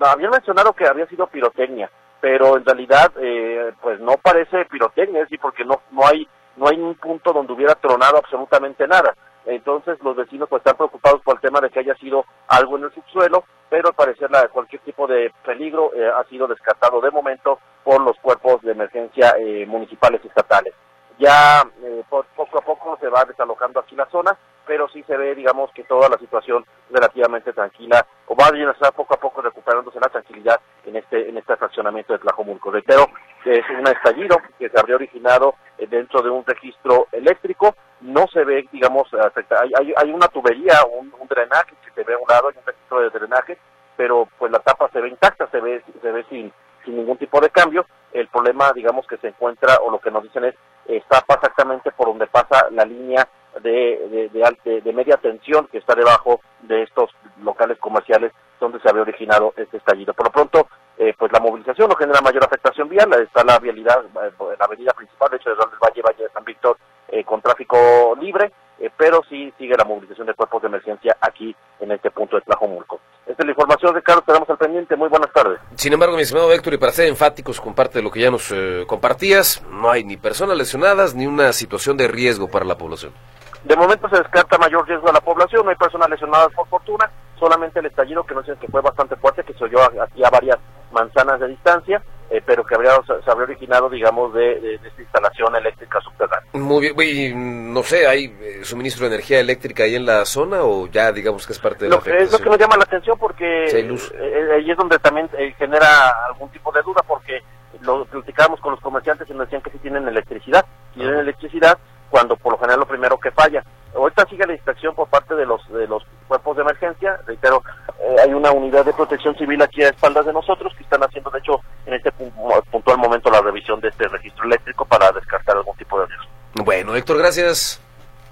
ah, habían mencionado que había sido pirotecnia pero en realidad eh, pues no parece pirotecnia, sí, porque no no hay no hay un punto donde hubiera tronado absolutamente nada. Entonces los vecinos pues están preocupados por el tema de que haya sido algo en el subsuelo, pero al parecer la, cualquier tipo de peligro eh, ha sido descartado de momento por los cuerpos de emergencia eh, municipales y estatales. Ya poco a poco se va desalojando aquí la zona, pero sí se ve, digamos, que toda la situación relativamente tranquila, o va a estar poco a poco recuperándose la tranquilidad en este en este fraccionamiento de Tlajomulco. Reitero, es un estallido que se habría originado eh, dentro de un registro eléctrico, no se ve, digamos, hay, hay, hay una tubería, un, un, drenaje que se ve a un lado, hay un registro de drenaje, pero pues la tapa se ve intacta, se ve, se ve sin, sin ningún tipo de cambio. El problema, digamos, que se encuentra, o lo que nos dicen es, está exactamente por donde pasa la línea de, de, de, media tensión que está debajo de estos locales comerciales donde se había originado este estallido. Por lo pronto, eh, pues la movilización no genera mayor afectación vial, está la vialidad, eh, la avenida principal, de hecho, de del Valle, Valle de San Víctor, eh, con tráfico libre, pero sí sigue la movilización de cuerpos de emergencia aquí en este punto de Tlajomulco. Esta es la información, Ricardo, quedamos al pendiente. Muy buenas tardes. Sin embargo, mi estimado Héctor, y para ser enfáticos con parte de lo que ya nos compartías, no hay ni personas lesionadas ni una situación de riesgo para la población. De momento se descarta mayor riesgo a la población, no hay personas lesionadas por fortuna, solamente el estallido que no sé que fue bastante fuerte, que se oyó aquí a varias manzanas de distancia, eh, pero que habría, se habría originado, digamos, de, esta instalación eléctrica subterránea. Muy bien, no sé, ¿hay eh, suministro de energía eléctrica ahí en la zona o ya digamos que es parte de lo, la afectación? Es lo que nos llama la atención porque eh, ahí es donde también genera algún tipo de duda porque lo platicábamos con los comerciantes y nos decían que sí tienen electricidad, tienen electricidad, cuando por lo general lo primero que falla. Ahorita sigue la inspección por parte de los de los cuerpos de emergencia, reitero, eh, hay una unidad de protección civil aquí a espaldas de nosotros que están haciendo, de hecho, en este puntual momento la revisión de este registro eléctrico para descartar algún tipo de riesgo. Bueno, Héctor, gracias.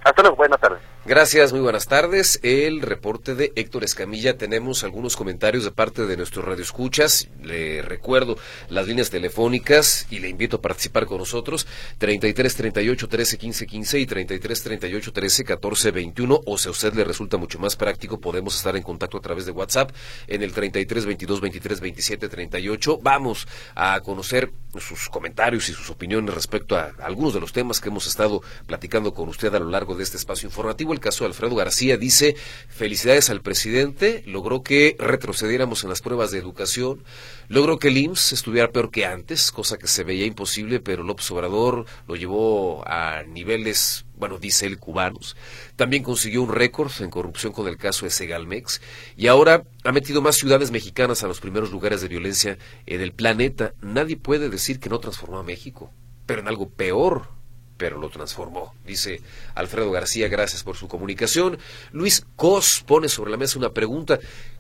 Hasta luego, buenas tardes. Gracias, muy buenas tardes. El reporte de Héctor Escamilla. Tenemos algunos comentarios de parte de nuestros radioescuchas. Le recuerdo las líneas telefónicas y le invito a participar con nosotros. 33 38 13 15 15 y 33 38 13 14 21. O si a usted le resulta mucho más práctico, podemos estar en contacto a través de WhatsApp en el 33 22 23 27 38. Vamos a conocer sus comentarios y sus opiniones respecto a algunos de los temas que hemos estado platicando con usted a lo largo de este espacio informativo el caso de Alfredo García, dice, felicidades al presidente, logró que retrocediéramos en las pruebas de educación, logró que el IMSS estuviera peor que antes, cosa que se veía imposible, pero López Obrador lo llevó a niveles, bueno, dice él, cubanos. También consiguió un récord en corrupción con el caso de Segalmex y ahora ha metido más ciudades mexicanas a los primeros lugares de violencia en el planeta. Nadie puede decir que no transformó a México, pero en algo peor pero lo transformó. Dice Alfredo García, gracias por su comunicación. Luis Cos pone sobre la mesa una pregunta.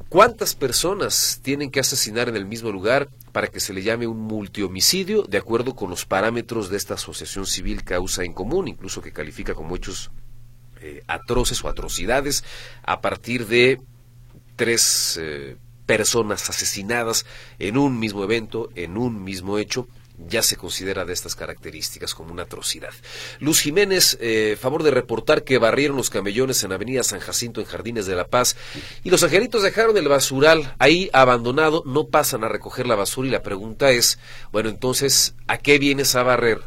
¿Cuántas personas tienen que asesinar en el mismo lugar para que se le llame un multihomicidio de acuerdo con los parámetros de esta asociación civil causa en común, incluso que califica como hechos eh, atroces o atrocidades a partir de tres eh, personas asesinadas en un mismo evento, en un mismo hecho? Ya se considera de estas características como una atrocidad. Luz Jiménez, eh, favor de reportar que barrieron los camellones en Avenida San Jacinto en Jardines de la Paz y los angelitos dejaron el basural ahí abandonado, no pasan a recoger la basura y la pregunta es, bueno, entonces, ¿a qué vienes a barrer?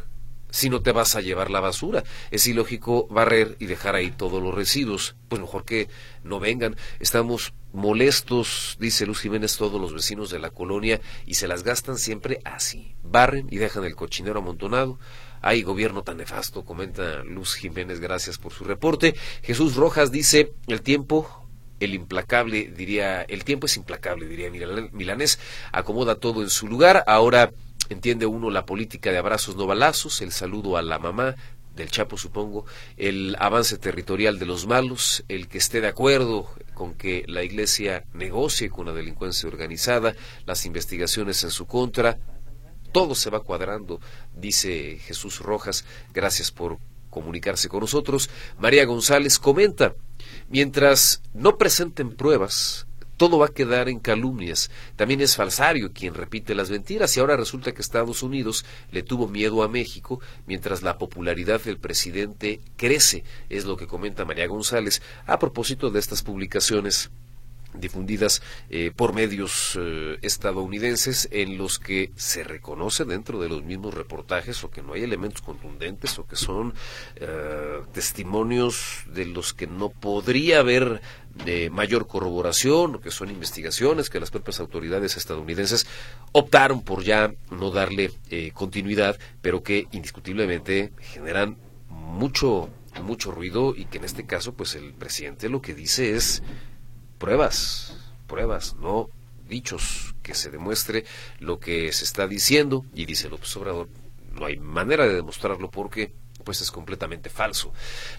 si no te vas a llevar la basura. Es ilógico barrer y dejar ahí todos los residuos. Pues mejor que no vengan. Estamos molestos, dice Luz Jiménez, todos los vecinos de la colonia y se las gastan siempre así. Barren y dejan el cochinero amontonado. Hay gobierno tan nefasto, comenta Luz Jiménez, gracias por su reporte. Jesús Rojas dice, el tiempo, el implacable, diría, el tiempo es implacable, diría Milanés, acomoda todo en su lugar. Ahora entiende uno la política de abrazos no balazos, el saludo a la mamá, del Chapo, supongo, el avance territorial de los malos, el que esté de acuerdo con que la Iglesia negocie con la delincuencia organizada, las investigaciones en su contra, todo se va cuadrando, dice Jesús Rojas. Gracias por comunicarse con nosotros. María González comenta, mientras no presenten pruebas, todo va a quedar en calumnias. También es falsario quien repite las mentiras y ahora resulta que Estados Unidos le tuvo miedo a México mientras la popularidad del presidente crece, es lo que comenta María González a propósito de estas publicaciones difundidas eh, por medios eh, estadounidenses en los que se reconoce dentro de los mismos reportajes o que no hay elementos contundentes o que son eh, testimonios de los que no podría haber mayor corroboración o que son investigaciones que las propias autoridades estadounidenses optaron por ya no darle continuidad pero que indiscutiblemente generan mucho mucho ruido y que en este caso pues el presidente lo que dice es pruebas, pruebas, no dichos, que se demuestre lo que se está diciendo y dice López Obrador, no hay manera de demostrarlo porque pues es completamente falso.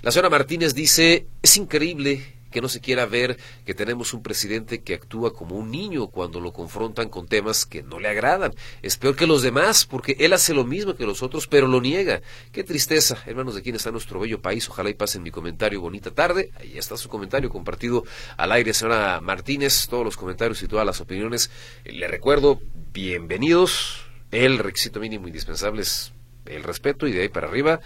La señora Martínez dice, es increíble que no se quiera ver que tenemos un presidente que actúa como un niño cuando lo confrontan con temas que no le agradan. Es peor que los demás, porque él hace lo mismo que los otros, pero lo niega. Qué tristeza, hermanos, de quién está nuestro bello país. Ojalá y pasen mi comentario. Bonita tarde. Ahí está su comentario compartido al aire, señora Martínez. Todos los comentarios y todas las opiniones. Le recuerdo, bienvenidos. El requisito mínimo indispensable es el respeto y de ahí para arriba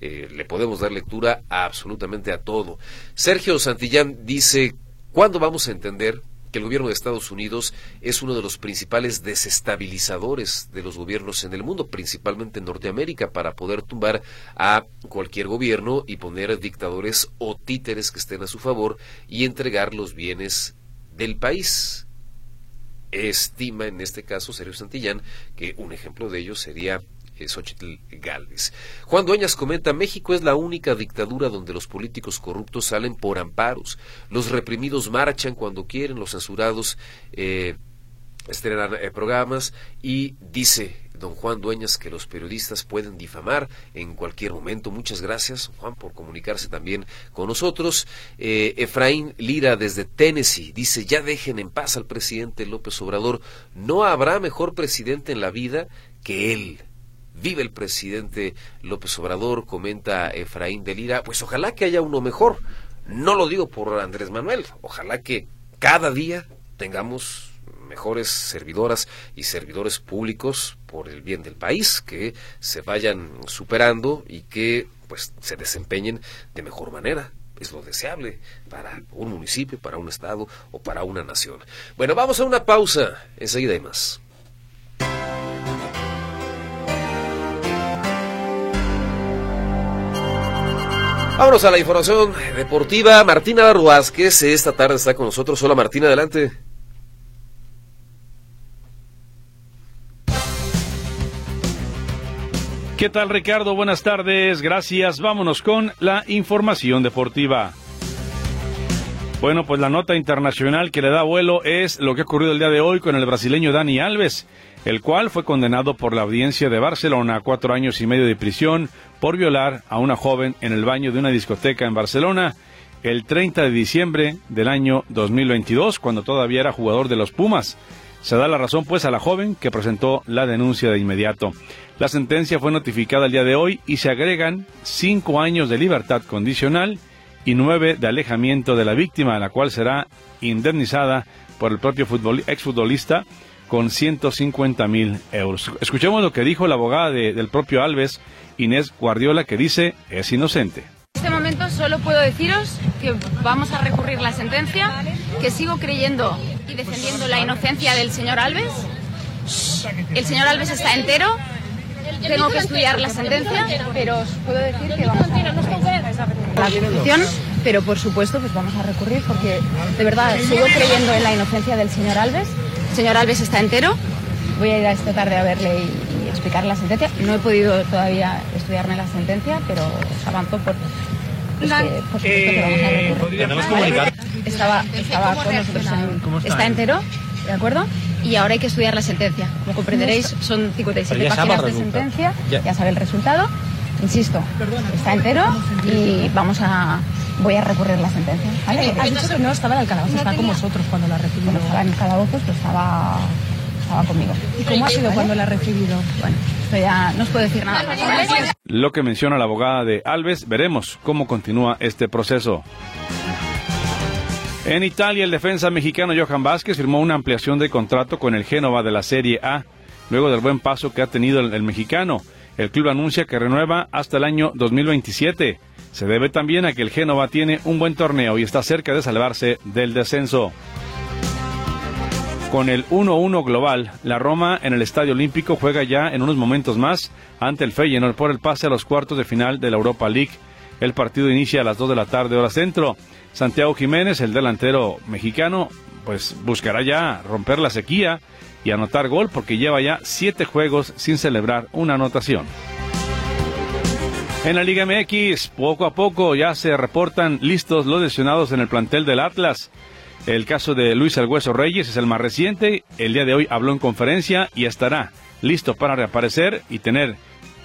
eh, le podemos dar lectura absolutamente a todo. Sergio Santillán dice, ¿cuándo vamos a entender que el gobierno de Estados Unidos es uno de los principales desestabilizadores de los gobiernos en el mundo, principalmente en Norteamérica, para poder tumbar a cualquier gobierno y poner dictadores o títeres que estén a su favor y entregar los bienes del país? Estima en este caso Sergio Santillán que un ejemplo de ello sería Xochitl Galvez. Juan Dueñas comenta, México es la única dictadura donde los políticos corruptos salen por amparos. Los reprimidos marchan cuando quieren, los censurados eh, estrenan eh, programas y dice don Juan Dueñas que los periodistas pueden difamar en cualquier momento. Muchas gracias, Juan, por comunicarse también con nosotros. Eh, Efraín Lira desde Tennessee dice, ya dejen en paz al presidente López Obrador. No habrá mejor presidente en la vida que él. Vive el presidente López Obrador, comenta Efraín de Lira, pues ojalá que haya uno mejor. No lo digo por Andrés Manuel, ojalá que cada día tengamos mejores servidoras y servidores públicos por el bien del país, que se vayan superando y que pues se desempeñen de mejor manera. Es lo deseable para un municipio, para un estado o para una nación. Bueno, vamos a una pausa. Enseguida hay más. Vámonos a la información deportiva. Martina Vázquez esta tarde está con nosotros. Hola Martina, adelante. ¿Qué tal Ricardo? Buenas tardes, gracias. Vámonos con la información deportiva. Bueno, pues la nota internacional que le da vuelo es lo que ha ocurrido el día de hoy con el brasileño Dani Alves, el cual fue condenado por la audiencia de Barcelona a cuatro años y medio de prisión por violar a una joven en el baño de una discoteca en Barcelona el 30 de diciembre del año 2022, cuando todavía era jugador de los Pumas. Se da la razón pues a la joven que presentó la denuncia de inmediato. La sentencia fue notificada el día de hoy y se agregan cinco años de libertad condicional y nueve de alejamiento de la víctima, la cual será indemnizada por el propio exfutbolista con 150 mil euros. Escuchemos lo que dijo la abogada del propio Alves, Inés Guardiola, que dice es inocente. En este momento solo puedo deciros que vamos a recurrir la sentencia, que sigo creyendo y defendiendo la inocencia del señor Alves. El señor Alves está entero, tengo que estudiar la sentencia, pero os puedo decir que vamos a la constitución, pero por supuesto pues vamos a recurrir porque de verdad sigo creyendo en la inocencia del señor Alves. El señor Alves está entero. Voy a ir a esta tarde a verle y, explicar la sentencia. No he podido todavía estudiarme la sentencia, pero os avanzo por, por supuesto que vamos a eh. Estaba, estaba con nosotros en, está entero, ¿de acuerdo? y ahora hay que estudiar la sentencia. Como comprenderéis, son 57 páginas de sentencia, ya. sabe el resultado. Insisto, está entero y vamos a voy a recurrir la sentencia. Ha dicho que no estaba en el calabozo, estaba con vosotros cuando la ha recibido. Cuando estaba en el calabozo, pues estaba, estaba conmigo. ¿Y cómo ha sido cuando la ha recibido? Bueno, esto ya no os puedo decir nada. Lo que menciona la abogada de Alves, veremos cómo continúa este proceso. En Italia, el defensa mexicano Johan Vázquez firmó una ampliación de contrato con el Génova de la Serie A, luego del buen paso que ha tenido el, mexicano. El club anuncia que renueva hasta el año 2027. Se debe también a que el Génova tiene un buen torneo y está cerca de salvarse del descenso. Con el 1-1 global, la Roma en el Estadio Olímpico juega ya en unos momentos más ante el Feyenoord por el pase a los cuartos de final de la Europa League. El partido inicia a las 2 de la tarde hora centro. Santiago Jiménez, el delantero mexicano, pues buscará ya romper la sequía y anotar gol porque lleva ya siete juegos sin celebrar una anotación. En la Liga MX, poco a poco ya se reportan listos los lesionados en el plantel del Atlas. El caso de Luis El Hueso Reyes es el más reciente. El día de hoy habló en conferencia y estará listo para reaparecer y tener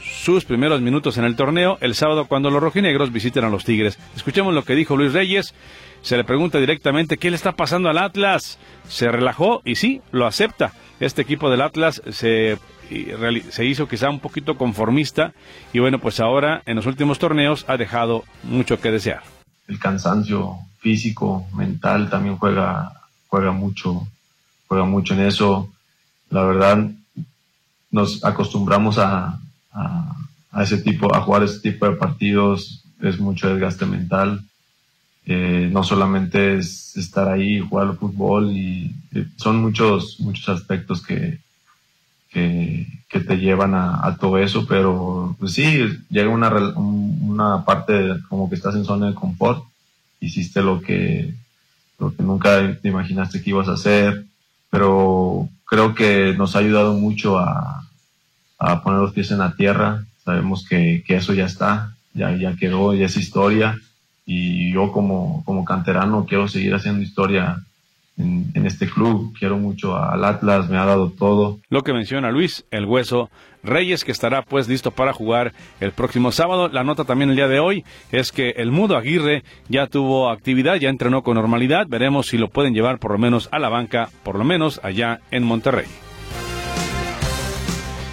sus primeros minutos en el torneo el sábado cuando los rojinegros visiten a los Tigres. Escuchemos lo que dijo Luis Reyes. Se le pregunta directamente qué le está pasando al Atlas. Se relajó y sí, lo acepta. Este equipo del Atlas se, se hizo quizá un poquito conformista y bueno, pues ahora en los últimos torneos ha dejado mucho que desear. El cansancio físico, mental también juega, juega mucho, juega mucho en eso. La verdad, nos acostumbramos a, a, ese tipo, a jugar ese tipo de partidos es mucho desgaste mental. Eh, no solamente es estar ahí, jugar al fútbol y eh, son muchos, muchos aspectos que, que, te llevan a, todo eso, pero pues sí, llega una, una parte como que estás en zona de confort, hiciste lo que, lo que nunca te imaginaste que ibas a hacer, pero creo que nos ha ayudado mucho a, a poner los pies en la tierra. Sabemos que, que eso ya está, ya, ya quedó, ya es historia. Y yo como, como canterano quiero seguir haciendo historia en, este club. Quiero mucho al Atlas, me ha dado todo. Lo que menciona Luis, el hueso Reyes, que estará pues listo para jugar el próximo sábado. La nota también el día de hoy es que el Mudo Aguirre ya tuvo actividad, ya entrenó con normalidad. Veremos si lo pueden llevar por lo menos a la banca, por lo menos allá en Monterrey.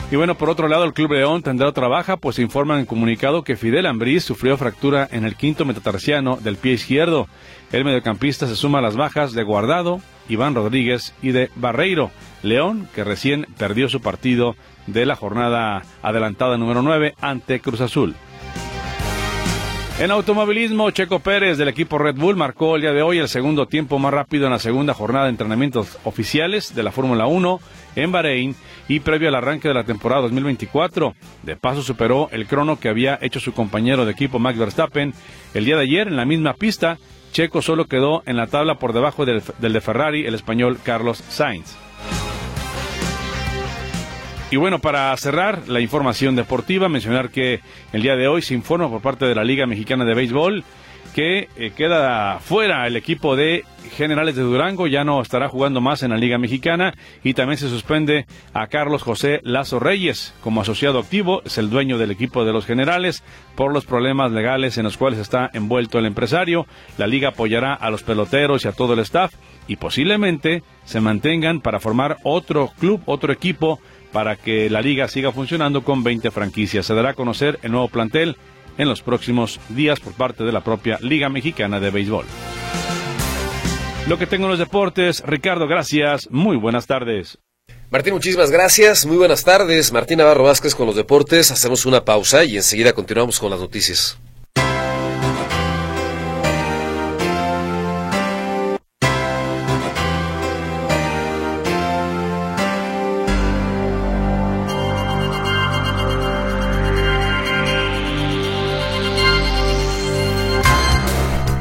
Y bueno, por otro lado, el Club León tendrá otra baja, pues informan en comunicado que Fidel Ambriz sufrió fractura en el quinto metatarsiano del pie izquierdo. El mediocampista se suma a las bajas de Guardado, Iván Rodríguez y de Barreiro. León, que recién perdió su partido de la jornada adelantada número 9 ante Cruz Azul. En automovilismo, Checo Pérez del equipo Red Bull marcó el día de hoy el segundo tiempo más rápido en la segunda jornada de entrenamientos oficiales de la Fórmula 1 en Bahrein y previo al arranque de la temporada 2024. De paso superó el crono que había hecho su compañero de equipo Max Verstappen el día de ayer en la misma pista. Checo solo quedó en la tabla por debajo del, del de Ferrari, el español Carlos Sainz. Y bueno, para cerrar la información deportiva, mencionar que el día de hoy se informa por parte de la Liga Mexicana de Béisbol que eh, queda fuera el equipo de Generales de Durango, ya no estará jugando más en la Liga Mexicana y también se suspende a Carlos José Lazo Reyes como asociado activo, es el dueño del equipo de los Generales por los problemas legales en los cuales está envuelto el empresario. La liga apoyará a los peloteros y a todo el staff y posiblemente se mantengan para formar otro club, otro equipo para que la liga siga funcionando con 20 franquicias. Se dará a conocer el nuevo plantel en los próximos días por parte de la propia Liga Mexicana de Béisbol. Lo que tengo en los deportes, Ricardo, gracias, muy buenas tardes. Martín, muchísimas gracias, muy buenas tardes. Martín Navarro Vázquez con los deportes, hacemos una pausa y enseguida continuamos con las noticias.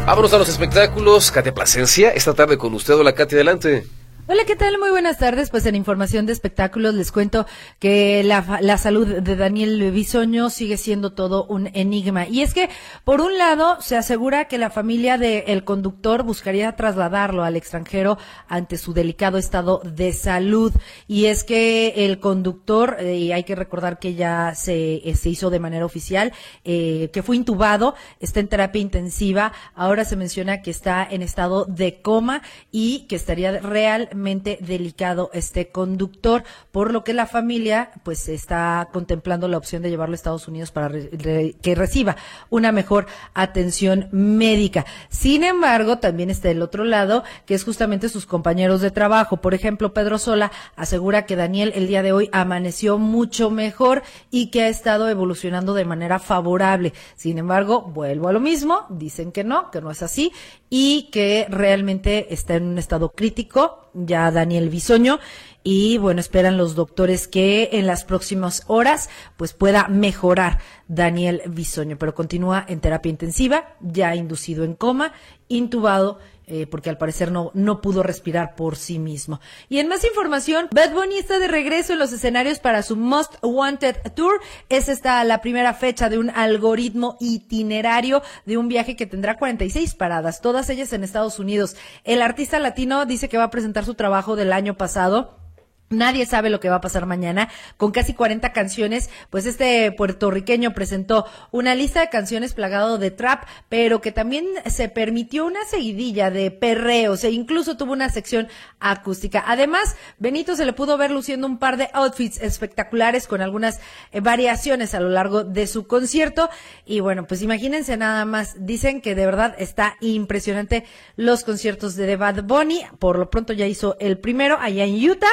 Vámonos a los espectáculos. Katia Plasencia, esta tarde con usted. Hola, Katia, adelante. Hola, ¿qué tal? Muy buenas tardes. Pues en información de espectáculos les cuento que la, la, salud de Daniel Bisoño sigue siendo todo un enigma. Y es que, por un lado, se asegura que la familia del conductor buscaría trasladarlo al extranjero ante su delicado estado de salud. Y es que el conductor, eh, y hay que recordar que ya se, eh, se hizo de manera oficial, eh, que fue intubado, está en terapia intensiva. Ahora se menciona que está en estado de coma y que estaría real delicado este conductor, por lo que la familia pues está contemplando la opción de llevarlo a Estados Unidos para que reciba una mejor atención médica. Sin embargo, también está el otro lado, que es justamente sus compañeros de trabajo. Por ejemplo, Pedro Sola asegura que Daniel el día de hoy amaneció mucho mejor y que ha estado evolucionando de manera favorable. Sin embargo, vuelvo a lo mismo, dicen que no, que no es así y que realmente está en un estado crítico ya Daniel Bisoño. Y bueno, esperan los doctores que en las próximas horas pues pueda mejorar Daniel Bisoño, pero continúa en terapia intensiva, ya inducido en coma, intubado eh, porque al parecer no, no pudo respirar por sí mismo. Y en más información, Bad Bunny está de regreso en los escenarios para su Most Wanted Tour. Es esta la primera fecha de un algoritmo itinerario de un viaje que tendrá 46 paradas, todas ellas en Estados Unidos. El artista latino dice que va a presentar su trabajo del año pasado Nadie sabe lo que va a pasar mañana. Con casi 40 canciones, pues este puertorriqueño presentó una lista de canciones plagado de trap, pero que también se permitió una seguidilla de perreos e incluso tuvo una sección acústica. Además, Benito se le pudo ver luciendo un par de outfits espectaculares con algunas eh, variaciones a lo largo de su concierto. Y bueno, pues imagínense nada más. Dicen que de verdad está impresionante los conciertos de The Bad Bunny. Por lo pronto ya hizo el primero allá en Utah.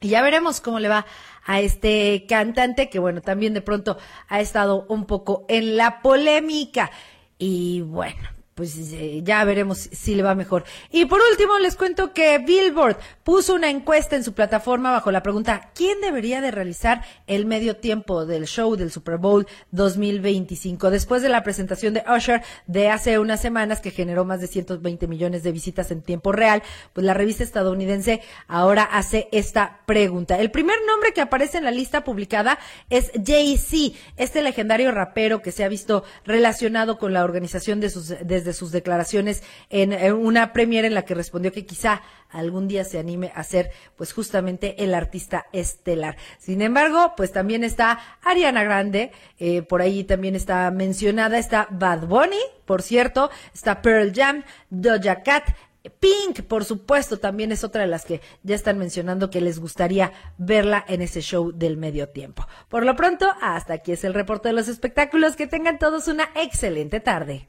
Y ya veremos cómo le va a este cantante que, bueno, también de pronto ha estado un poco en la polémica. Y bueno, pues eh, ya veremos si le va mejor. Y por último, les cuento que Billboard puso una encuesta en su plataforma bajo la pregunta, ¿quién debería de realizar el medio tiempo del show del Super Bowl 2025? Después de la presentación de Usher de hace unas semanas que generó más de 120 millones de visitas en tiempo real, pues la revista estadounidense ahora hace esta pregunta. El primer nombre que aparece en la lista publicada es Jay-Z, este legendario rapero que se ha visto relacionado con la organización de sus de sus declaraciones en, una premiere en la que respondió que quizá algún día se anime a ser pues justamente el artista estelar. Sin embargo, pues también está Ariana Grande, eh, por ahí también está mencionada, está Bad Bunny, por cierto, está Pearl Jam, Doja Cat, Pink, por supuesto, también es otra de las que ya están mencionando que les gustaría verla en ese show del medio tiempo. Por lo pronto, hasta aquí es el reporte de los espectáculos. Que tengan todos una excelente tarde.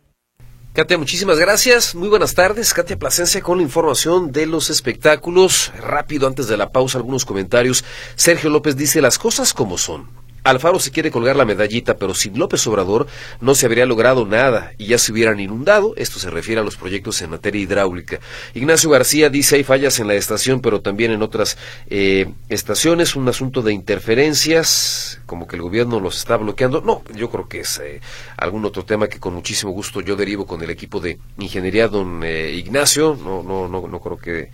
Katia, muchísimas gracias. Muy buenas tardes. Katia Plasencia con la información de los espectáculos. Rápido, antes de la pausa, algunos comentarios. Sergio López dice las cosas como son. Alfaro se quiere colgar la medallita, pero sin López Obrador no se habría logrado nada y ya se hubieran inundado. Esto se refiere a los proyectos en materia hidráulica. Ignacio García dice hay fallas en la estación, pero también en otras eh, estaciones. Un asunto de interferencias, como que el gobierno los está bloqueando. No, yo creo que es eh, algún otro tema que con muchísimo gusto yo derivo con el equipo de ingeniería, don eh, Ignacio. No, no, no, no creo que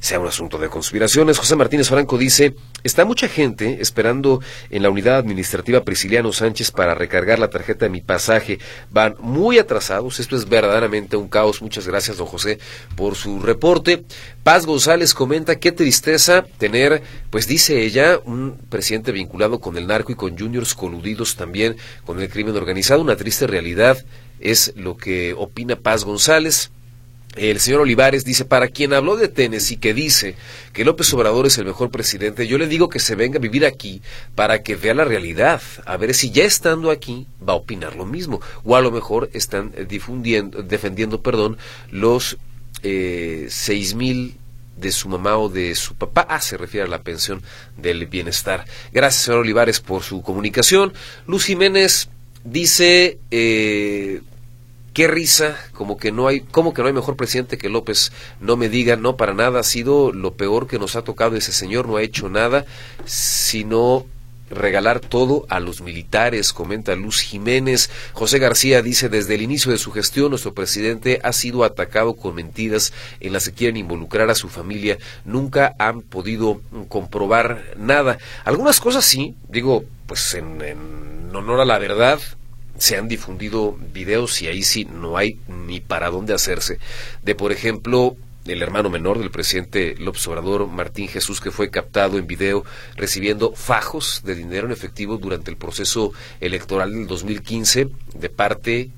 sea un asunto de conspiraciones. José Martínez Franco dice, está mucha gente esperando en la unidad administrativa Prisciliano Sánchez para recargar la tarjeta de mi pasaje. Van muy atrasados, esto es verdaderamente un caos. Muchas gracias, don José, por su reporte. Paz González comenta, qué tristeza tener, pues dice ella, un presidente vinculado con el narco y con juniors coludidos también con el crimen organizado. Una triste realidad es lo que opina Paz González. El señor Olivares dice, para quien habló de Tennessee que dice que López Obrador es el mejor presidente, yo le digo que se venga a vivir aquí para que vea la realidad, a ver si ya estando aquí va a opinar lo mismo, o a lo mejor están difundiendo, defendiendo, perdón, los eh, seis mil de su mamá o de su papá. Ah, se refiere a la pensión del bienestar. Gracias, señor Olivares, por su comunicación. Luz Jiménez dice... Eh, qué risa, como que no hay, como que no hay mejor presidente que López, no me diga, no para nada, ha sido lo peor que nos ha tocado ese señor, no ha hecho nada, sino regalar todo a los militares, comenta Luz Jiménez. José García dice, desde el inicio de su gestión, nuestro presidente ha sido atacado con mentiras en las que quieren involucrar a su familia. Nunca han podido comprobar nada. Algunas cosas sí, digo, pues en, en honor a la verdad, se han difundido videos y ahí sí no hay ni para dónde hacerse de por ejemplo el hermano menor del presidente López Obrador, Martín Jesús, que fue captado en video recibiendo fajos de dinero en efectivo durante el proceso electoral del 2015 de parte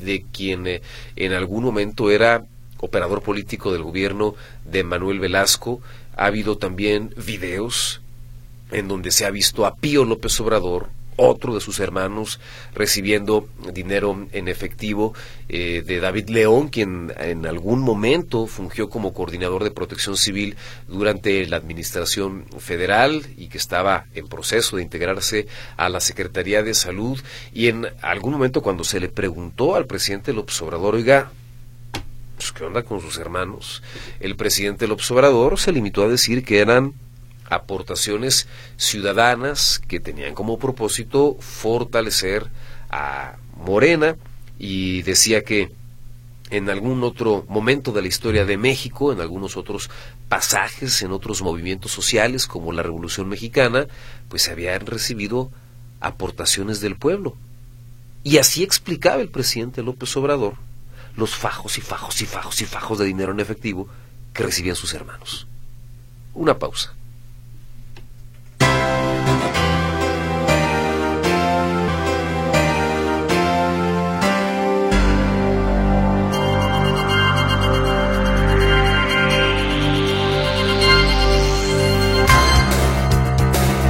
de quien eh, en algún momento era operador político del gobierno de Manuel Velasco. Ha habido también videos en donde se ha visto a Pío López Obrador otro de sus hermanos recibiendo dinero en efectivo eh, de David León, quien en algún momento fungió como coordinador de protección civil durante la administración federal y que estaba en proceso de integrarse a la Secretaría de Salud. Y en algún momento cuando se le preguntó al presidente López Obrador, oiga, pues, ¿qué onda con sus hermanos? El presidente López Obrador se limitó a decir que eran aportaciones ciudadanas que tenían como propósito fortalecer a Morena y decía que en algún otro momento de la historia de México, en algunos otros pasajes, en otros movimientos sociales como la Revolución Mexicana, pues habían recibido aportaciones del pueblo. Y así explicaba el presidente López Obrador los fajos y fajos y fajos y fajos de dinero en efectivo que recibían sus hermanos. Una pausa.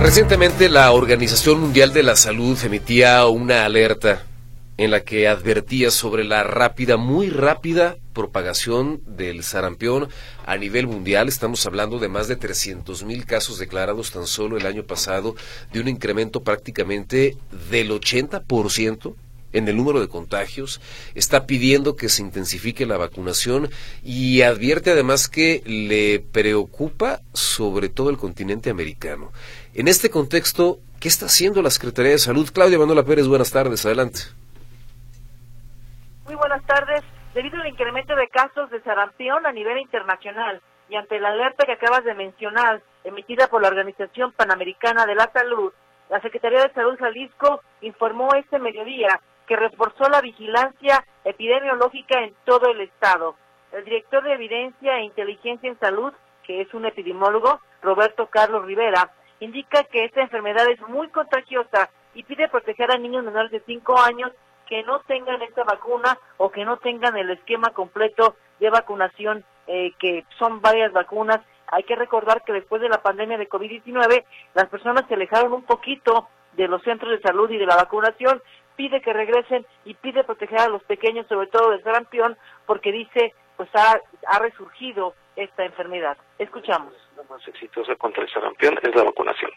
Recientemente la Organización Mundial de la Salud emitía una alerta en la que advertía sobre la rápida, muy rápida propagación del sarampión a nivel mundial. Estamos hablando de más de 300 mil casos declarados tan solo el año pasado, de un incremento prácticamente del 80% en el número de contagios, está pidiendo que se intensifique la vacunación y advierte además que le preocupa sobre todo el continente americano. En este contexto, ¿qué está haciendo la Secretaría de Salud? Claudia Manuela Pérez, buenas tardes, adelante. Muy buenas tardes. Debido al incremento de casos de sarampión a nivel internacional y ante la alerta que acabas de mencionar, emitida por la Organización Panamericana de la Salud, la Secretaría de Salud Jalisco informó este mediodía que reforzó la vigilancia epidemiológica en todo el estado. El director de Evidencia e Inteligencia en Salud, que es un epidemiólogo, Roberto Carlos Rivera, indica que esta enfermedad es muy contagiosa y pide proteger a niños menores de 5 años que no tengan esta vacuna o que no tengan el esquema completo de vacunación, eh, que son varias vacunas. Hay que recordar que después de la pandemia de COVID-19, las personas se alejaron un poquito de los centros de salud y de la vacunación, pide que regresen y pide proteger a los pequeños, sobre todo del sarampión, porque dice, pues ha, ha resurgido esta enfermedad. Escuchamos. La más exitosa contra el sarampión es la vacunación.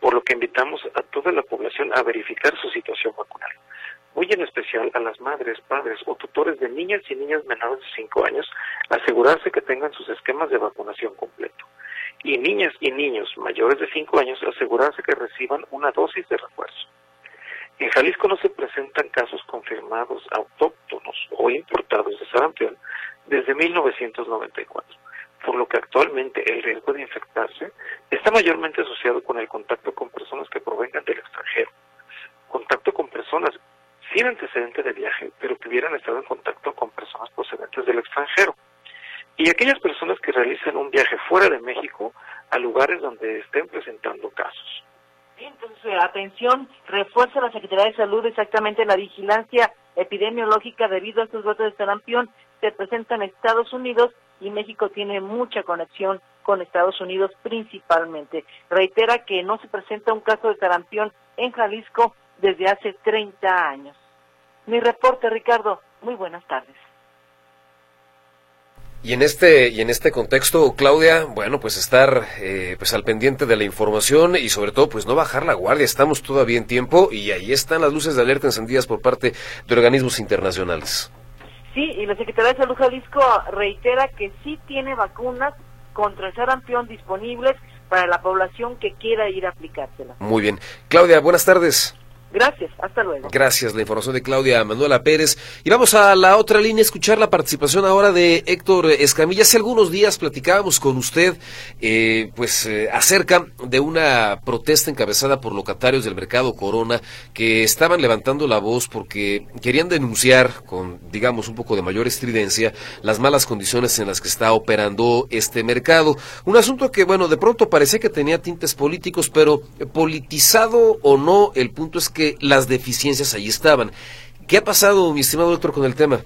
por lo que invitamos a toda la población a verificar su situación vacunal. Muy en especial a las madres, padres o tutores de niñas y niñas menores de 5 años, asegurarse que tengan sus esquemas de vacunación completo. Y niñas y niños mayores de 5 años, asegurarse que reciban una dosis de refuerzo. En Jalisco no se presentan casos confirmados autóctonos o importados de sarampión desde 1994, por lo que actualmente el riesgo de infectarse está mayormente asociado con el contacto con personas que provengan del extranjero, contacto con personas sin antecedente de viaje, pero que hubieran estado en contacto con personas procedentes del extranjero, y aquellas personas que realicen un viaje fuera de México a lugares donde estén presentando casos. Entonces, atención, refuerza la Secretaría de Salud exactamente la vigilancia epidemiológica debido a estos brotes de sarampión. Se presentan en Estados Unidos y México tiene mucha conexión con Estados Unidos principalmente. Reitera que no se presenta un caso de sarampión en Jalisco desde hace 30 años. Mi reporte, Ricardo. Muy buenas tardes. Y en este y en este contexto, Claudia, bueno, pues estar eh, pues al pendiente de la información y sobre todo pues no bajar la guardia. Estamos todavía en tiempo y ahí están las luces de alerta encendidas por parte de organismos internacionales. Sí, y la Secretaría de Salud Jalisco reitera que sí tiene vacunas contra el sarampión disponibles para la población que quiera ir a aplicársela. Muy bien. Claudia, buenas tardes. Gracias, hasta luego. Gracias, la información de Claudia Manuela Pérez. Y vamos a la otra línea, escuchar la participación ahora de Héctor Escamilla. Hace algunos días platicábamos con usted, eh, pues, eh, acerca de una protesta encabezada por locatarios del mercado Corona que estaban levantando la voz porque querían denunciar con, digamos, un poco de mayor estridencia las malas condiciones en las que está operando este mercado. Un asunto que, bueno, de pronto parecía que tenía tintes políticos, pero politizado o no, el punto es que las deficiencias ahí estaban. ¿Qué ha pasado, mi estimado doctor, con el tema?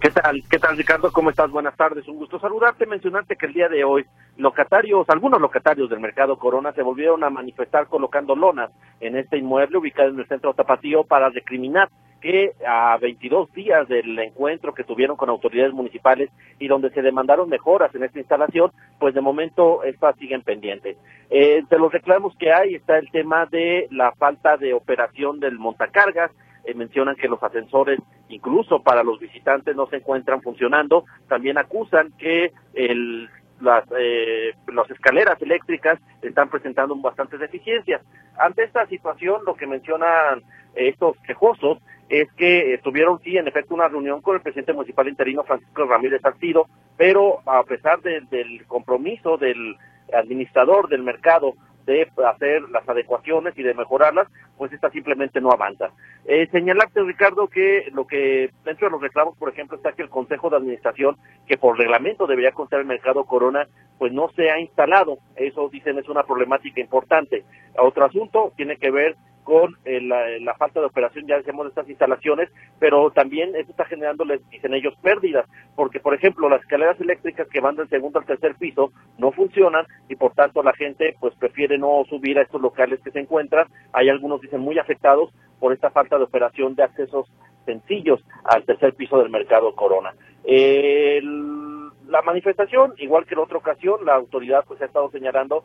¿Qué tal? ¿Qué tal, Ricardo? ¿Cómo estás? Buenas tardes. Un gusto saludarte. Mencionarte que el día de hoy, locatarios, algunos locatarios del mercado Corona se volvieron a manifestar colocando lonas en este inmueble ubicado en el centro Tapatío para recriminar que a 22 días del encuentro que tuvieron con autoridades municipales y donde se demandaron mejoras en esta instalación, pues de momento estas siguen pendientes. Eh, de los reclamos que hay está el tema de la falta de operación del montacargas, eh, mencionan que los ascensores, incluso para los visitantes, no se encuentran funcionando. También acusan que el, las, eh, las escaleras eléctricas están presentando bastantes deficiencias. Ante esta situación, lo que mencionan estos quejosos es que tuvieron, sí, en efecto, una reunión con el presidente municipal interino, Francisco Ramírez Salcido, pero a pesar del compromiso del administrador del mercado de hacer las adecuaciones y de mejorarlas, pues esta simplemente no avanza. Eh, señalarte, Ricardo, que lo que dentro de los reclamos, por ejemplo, está que el Consejo de Administración, que por reglamento debería contar el mercado Corona, pues no se ha instalado. Eso, dicen, es una problemática importante. Otro asunto tiene que ver con eh, la, falta de operación, ya decíamos, de estas instalaciones, pero también esto está generando, les dicen ellos, pérdidas, porque, por ejemplo, las escaleras eléctricas que van del segundo al tercer piso no funcionan y, por tanto, la gente pues prefiere no subir a estos locales que se encuentran. Hay algunos, dicen, muy afectados por esta falta de operación de accesos sencillos al tercer piso del mercado Corona. El la manifestación, igual que en otra ocasión, la autoridad pues ha estado señalando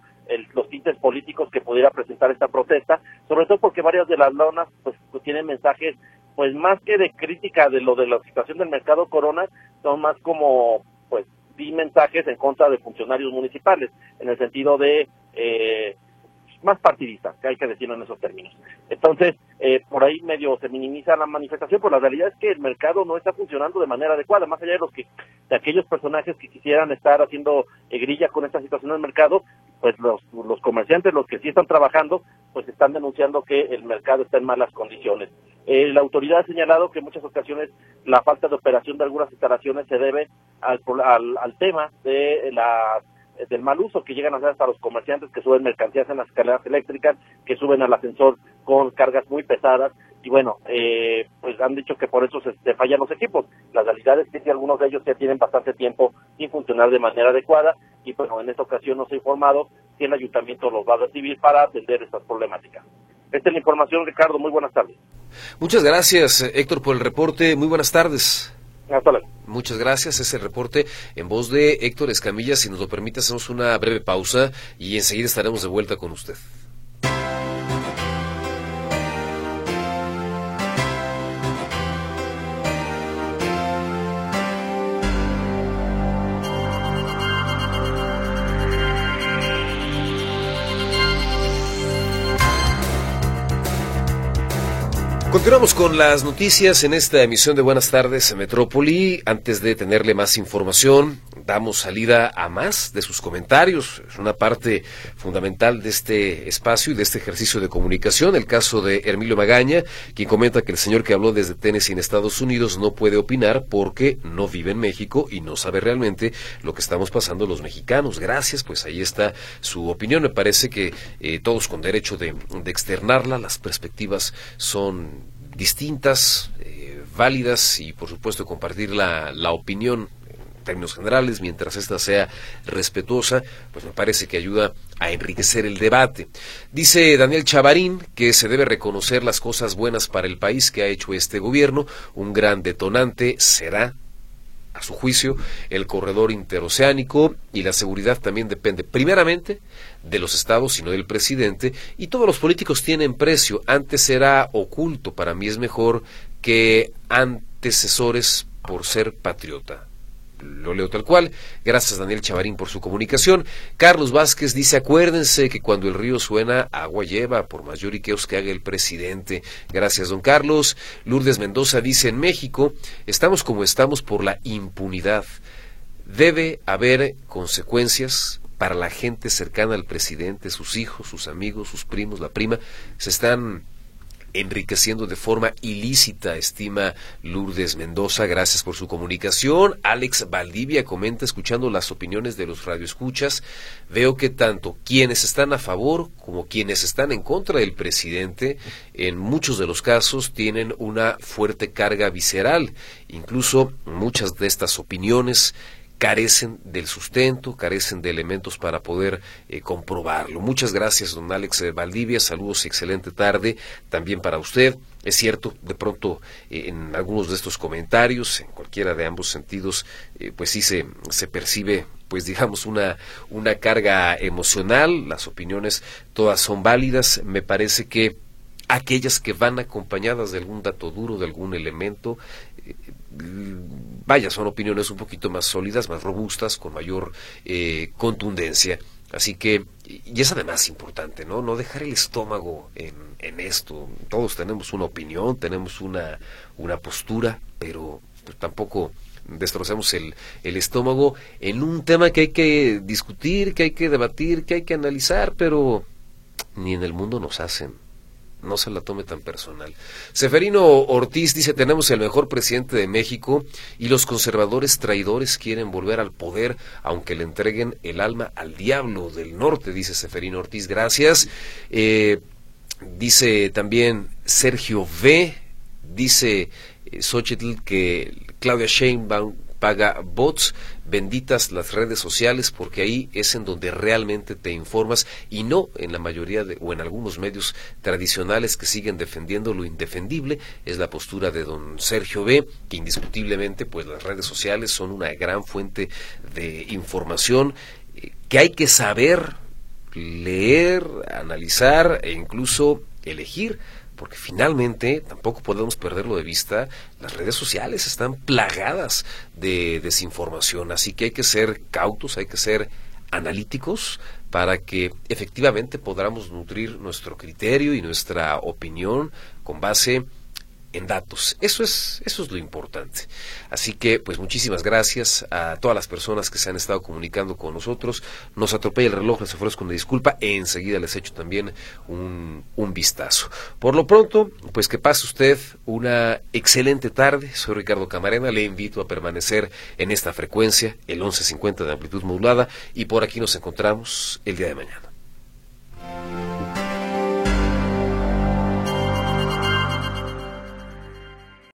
los tintes políticos que pudiera presentar esta protesta, sobre todo porque varias de las lonas pues, pues, tienen mensajes pues más que de crítica de lo de la situación del mercado Corona, son más como pues di mensajes en contra de funcionarios municipales, en el sentido de eh, más partidista, que hay que decirlo en esos términos. Entonces, eh, por ahí medio se minimiza la manifestación, pero la realidad es que el mercado no está funcionando de manera adecuada, más allá de los que de aquellos personajes que quisieran estar haciendo eh, grilla con esta situación del mercado, pues los, los comerciantes, los que sí están trabajando, pues están denunciando que el mercado está en malas condiciones. Eh, la autoridad ha señalado que en muchas ocasiones la falta de operación de algunas instalaciones se debe al, al, al tema de la del mal uso que llegan a hacer hasta los comerciantes que suben mercancías en las escaleras eléctricas, que suben al ascensor con cargas muy pesadas y bueno, eh, pues han dicho que por eso se, fallan los equipos. La realidad es que algunos de ellos ya tienen bastante tiempo sin funcionar de manera adecuada y bueno, en esta ocasión nos ha informado si el ayuntamiento los va a recibir para atender estas problemáticas. Esta es la información, Ricardo. Muy buenas tardes. Muchas gracias, Héctor, por el reporte. Muy buenas tardes. Muchas gracias. Es el reporte en voz de Héctor Escamilla. Si nos lo permite, hacemos una breve pausa y enseguida estaremos de vuelta con usted. Continuamos con las noticias en esta emisión de Buenas tardes en Metrópoli. Antes de tenerle más información, damos salida a más de sus comentarios. Es una parte fundamental de este espacio y de este ejercicio de comunicación. El caso de Hermilio Magaña, quien comenta que el señor que habló desde Tennessee en Estados Unidos no puede opinar porque no vive en México y no sabe realmente lo que estamos pasando los mexicanos. Gracias, pues ahí está su opinión. Me parece que eh, todos con derecho de, de externarla, las perspectivas son distintas, eh, válidas y por supuesto compartir la, la opinión términos generales, mientras esta sea respetuosa, pues me parece que ayuda a enriquecer el debate. Dice Daniel Chavarín que se debe reconocer las cosas buenas para el país que ha hecho este gobierno. Un gran detonante será a su juicio, el corredor interoceánico y la seguridad también depende primeramente de los estados y no del presidente, y todos los políticos tienen precio. Antes era oculto, para mí es mejor que antecesores por ser patriota lo leo tal cual. Gracias Daniel Chavarín por su comunicación. Carlos Vázquez dice, acuérdense que cuando el río suena, agua lleva, por más lloriqueos que haga el presidente. Gracias, don Carlos. Lourdes Mendoza dice, en México estamos como estamos por la impunidad. Debe haber consecuencias para la gente cercana al presidente, sus hijos, sus amigos, sus primos, la prima. Se están enriqueciendo de forma ilícita, estima Lourdes Mendoza. Gracias por su comunicación. Alex Valdivia comenta, escuchando las opiniones de los radioescuchas, veo que tanto quienes están a favor como quienes están en contra del presidente, en muchos de los casos tienen una fuerte carga visceral. Incluso muchas de estas opiniones carecen del sustento, carecen de elementos para poder eh, comprobarlo. Muchas gracias, don Alex eh, Valdivia. Saludos y excelente tarde también para usted. Es cierto, de pronto eh, en algunos de estos comentarios, en cualquiera de ambos sentidos, pues sí se, se percibe pues digamos una, una carga emocional, las opiniones todas son válidas, me parece que aquellas que van acompañadas de algún dato duro, de algún elemento, vaya, son opiniones un poquito más sólidas, más robustas, con mayor eh, contundencia. Así que, y es además importante, ¿no? No dejar el estómago en, en esto. Todos tenemos una opinión, tenemos una, una postura, pero tampoco destrocemos el, el estómago en un tema que hay que discutir, que hay que debatir, que hay que analizar, pero ni en el mundo nos hacen no se la tome tan personal. Seferino Ortiz dice, tenemos el mejor presidente de México y los conservadores traidores quieren volver al poder, aunque le entreguen el alma al diablo del norte, dice Seferino Ortiz. Gracias. Eh, dice también Sergio V. Dice eh, Xochitl que Claudia Sheinbaum paga bots, benditas las redes sociales porque ahí es en donde realmente te informas y no en la mayoría de, o en algunos medios tradicionales que siguen defendiendo lo indefendible, es la postura de don Sergio B, que indiscutiblemente pues las redes sociales son una gran fuente de información eh, que hay que saber leer, analizar e incluso elegir porque finalmente tampoco podemos perderlo de vista, las redes sociales están plagadas de desinformación, así que hay que ser cautos, hay que ser analíticos para que efectivamente podamos nutrir nuestro criterio y nuestra opinión con base en datos. Eso es, eso es lo importante. Así que, pues muchísimas gracias a todas las personas que se han estado comunicando con nosotros. Nos atropella el reloj, les ofrezco una disculpa. E enseguida les echo también un, un vistazo. Por lo pronto, pues que pase usted una excelente tarde. Soy Ricardo Camarena. Le invito a permanecer en esta frecuencia, el 1150 de amplitud modulada. Y por aquí nos encontramos el día de mañana.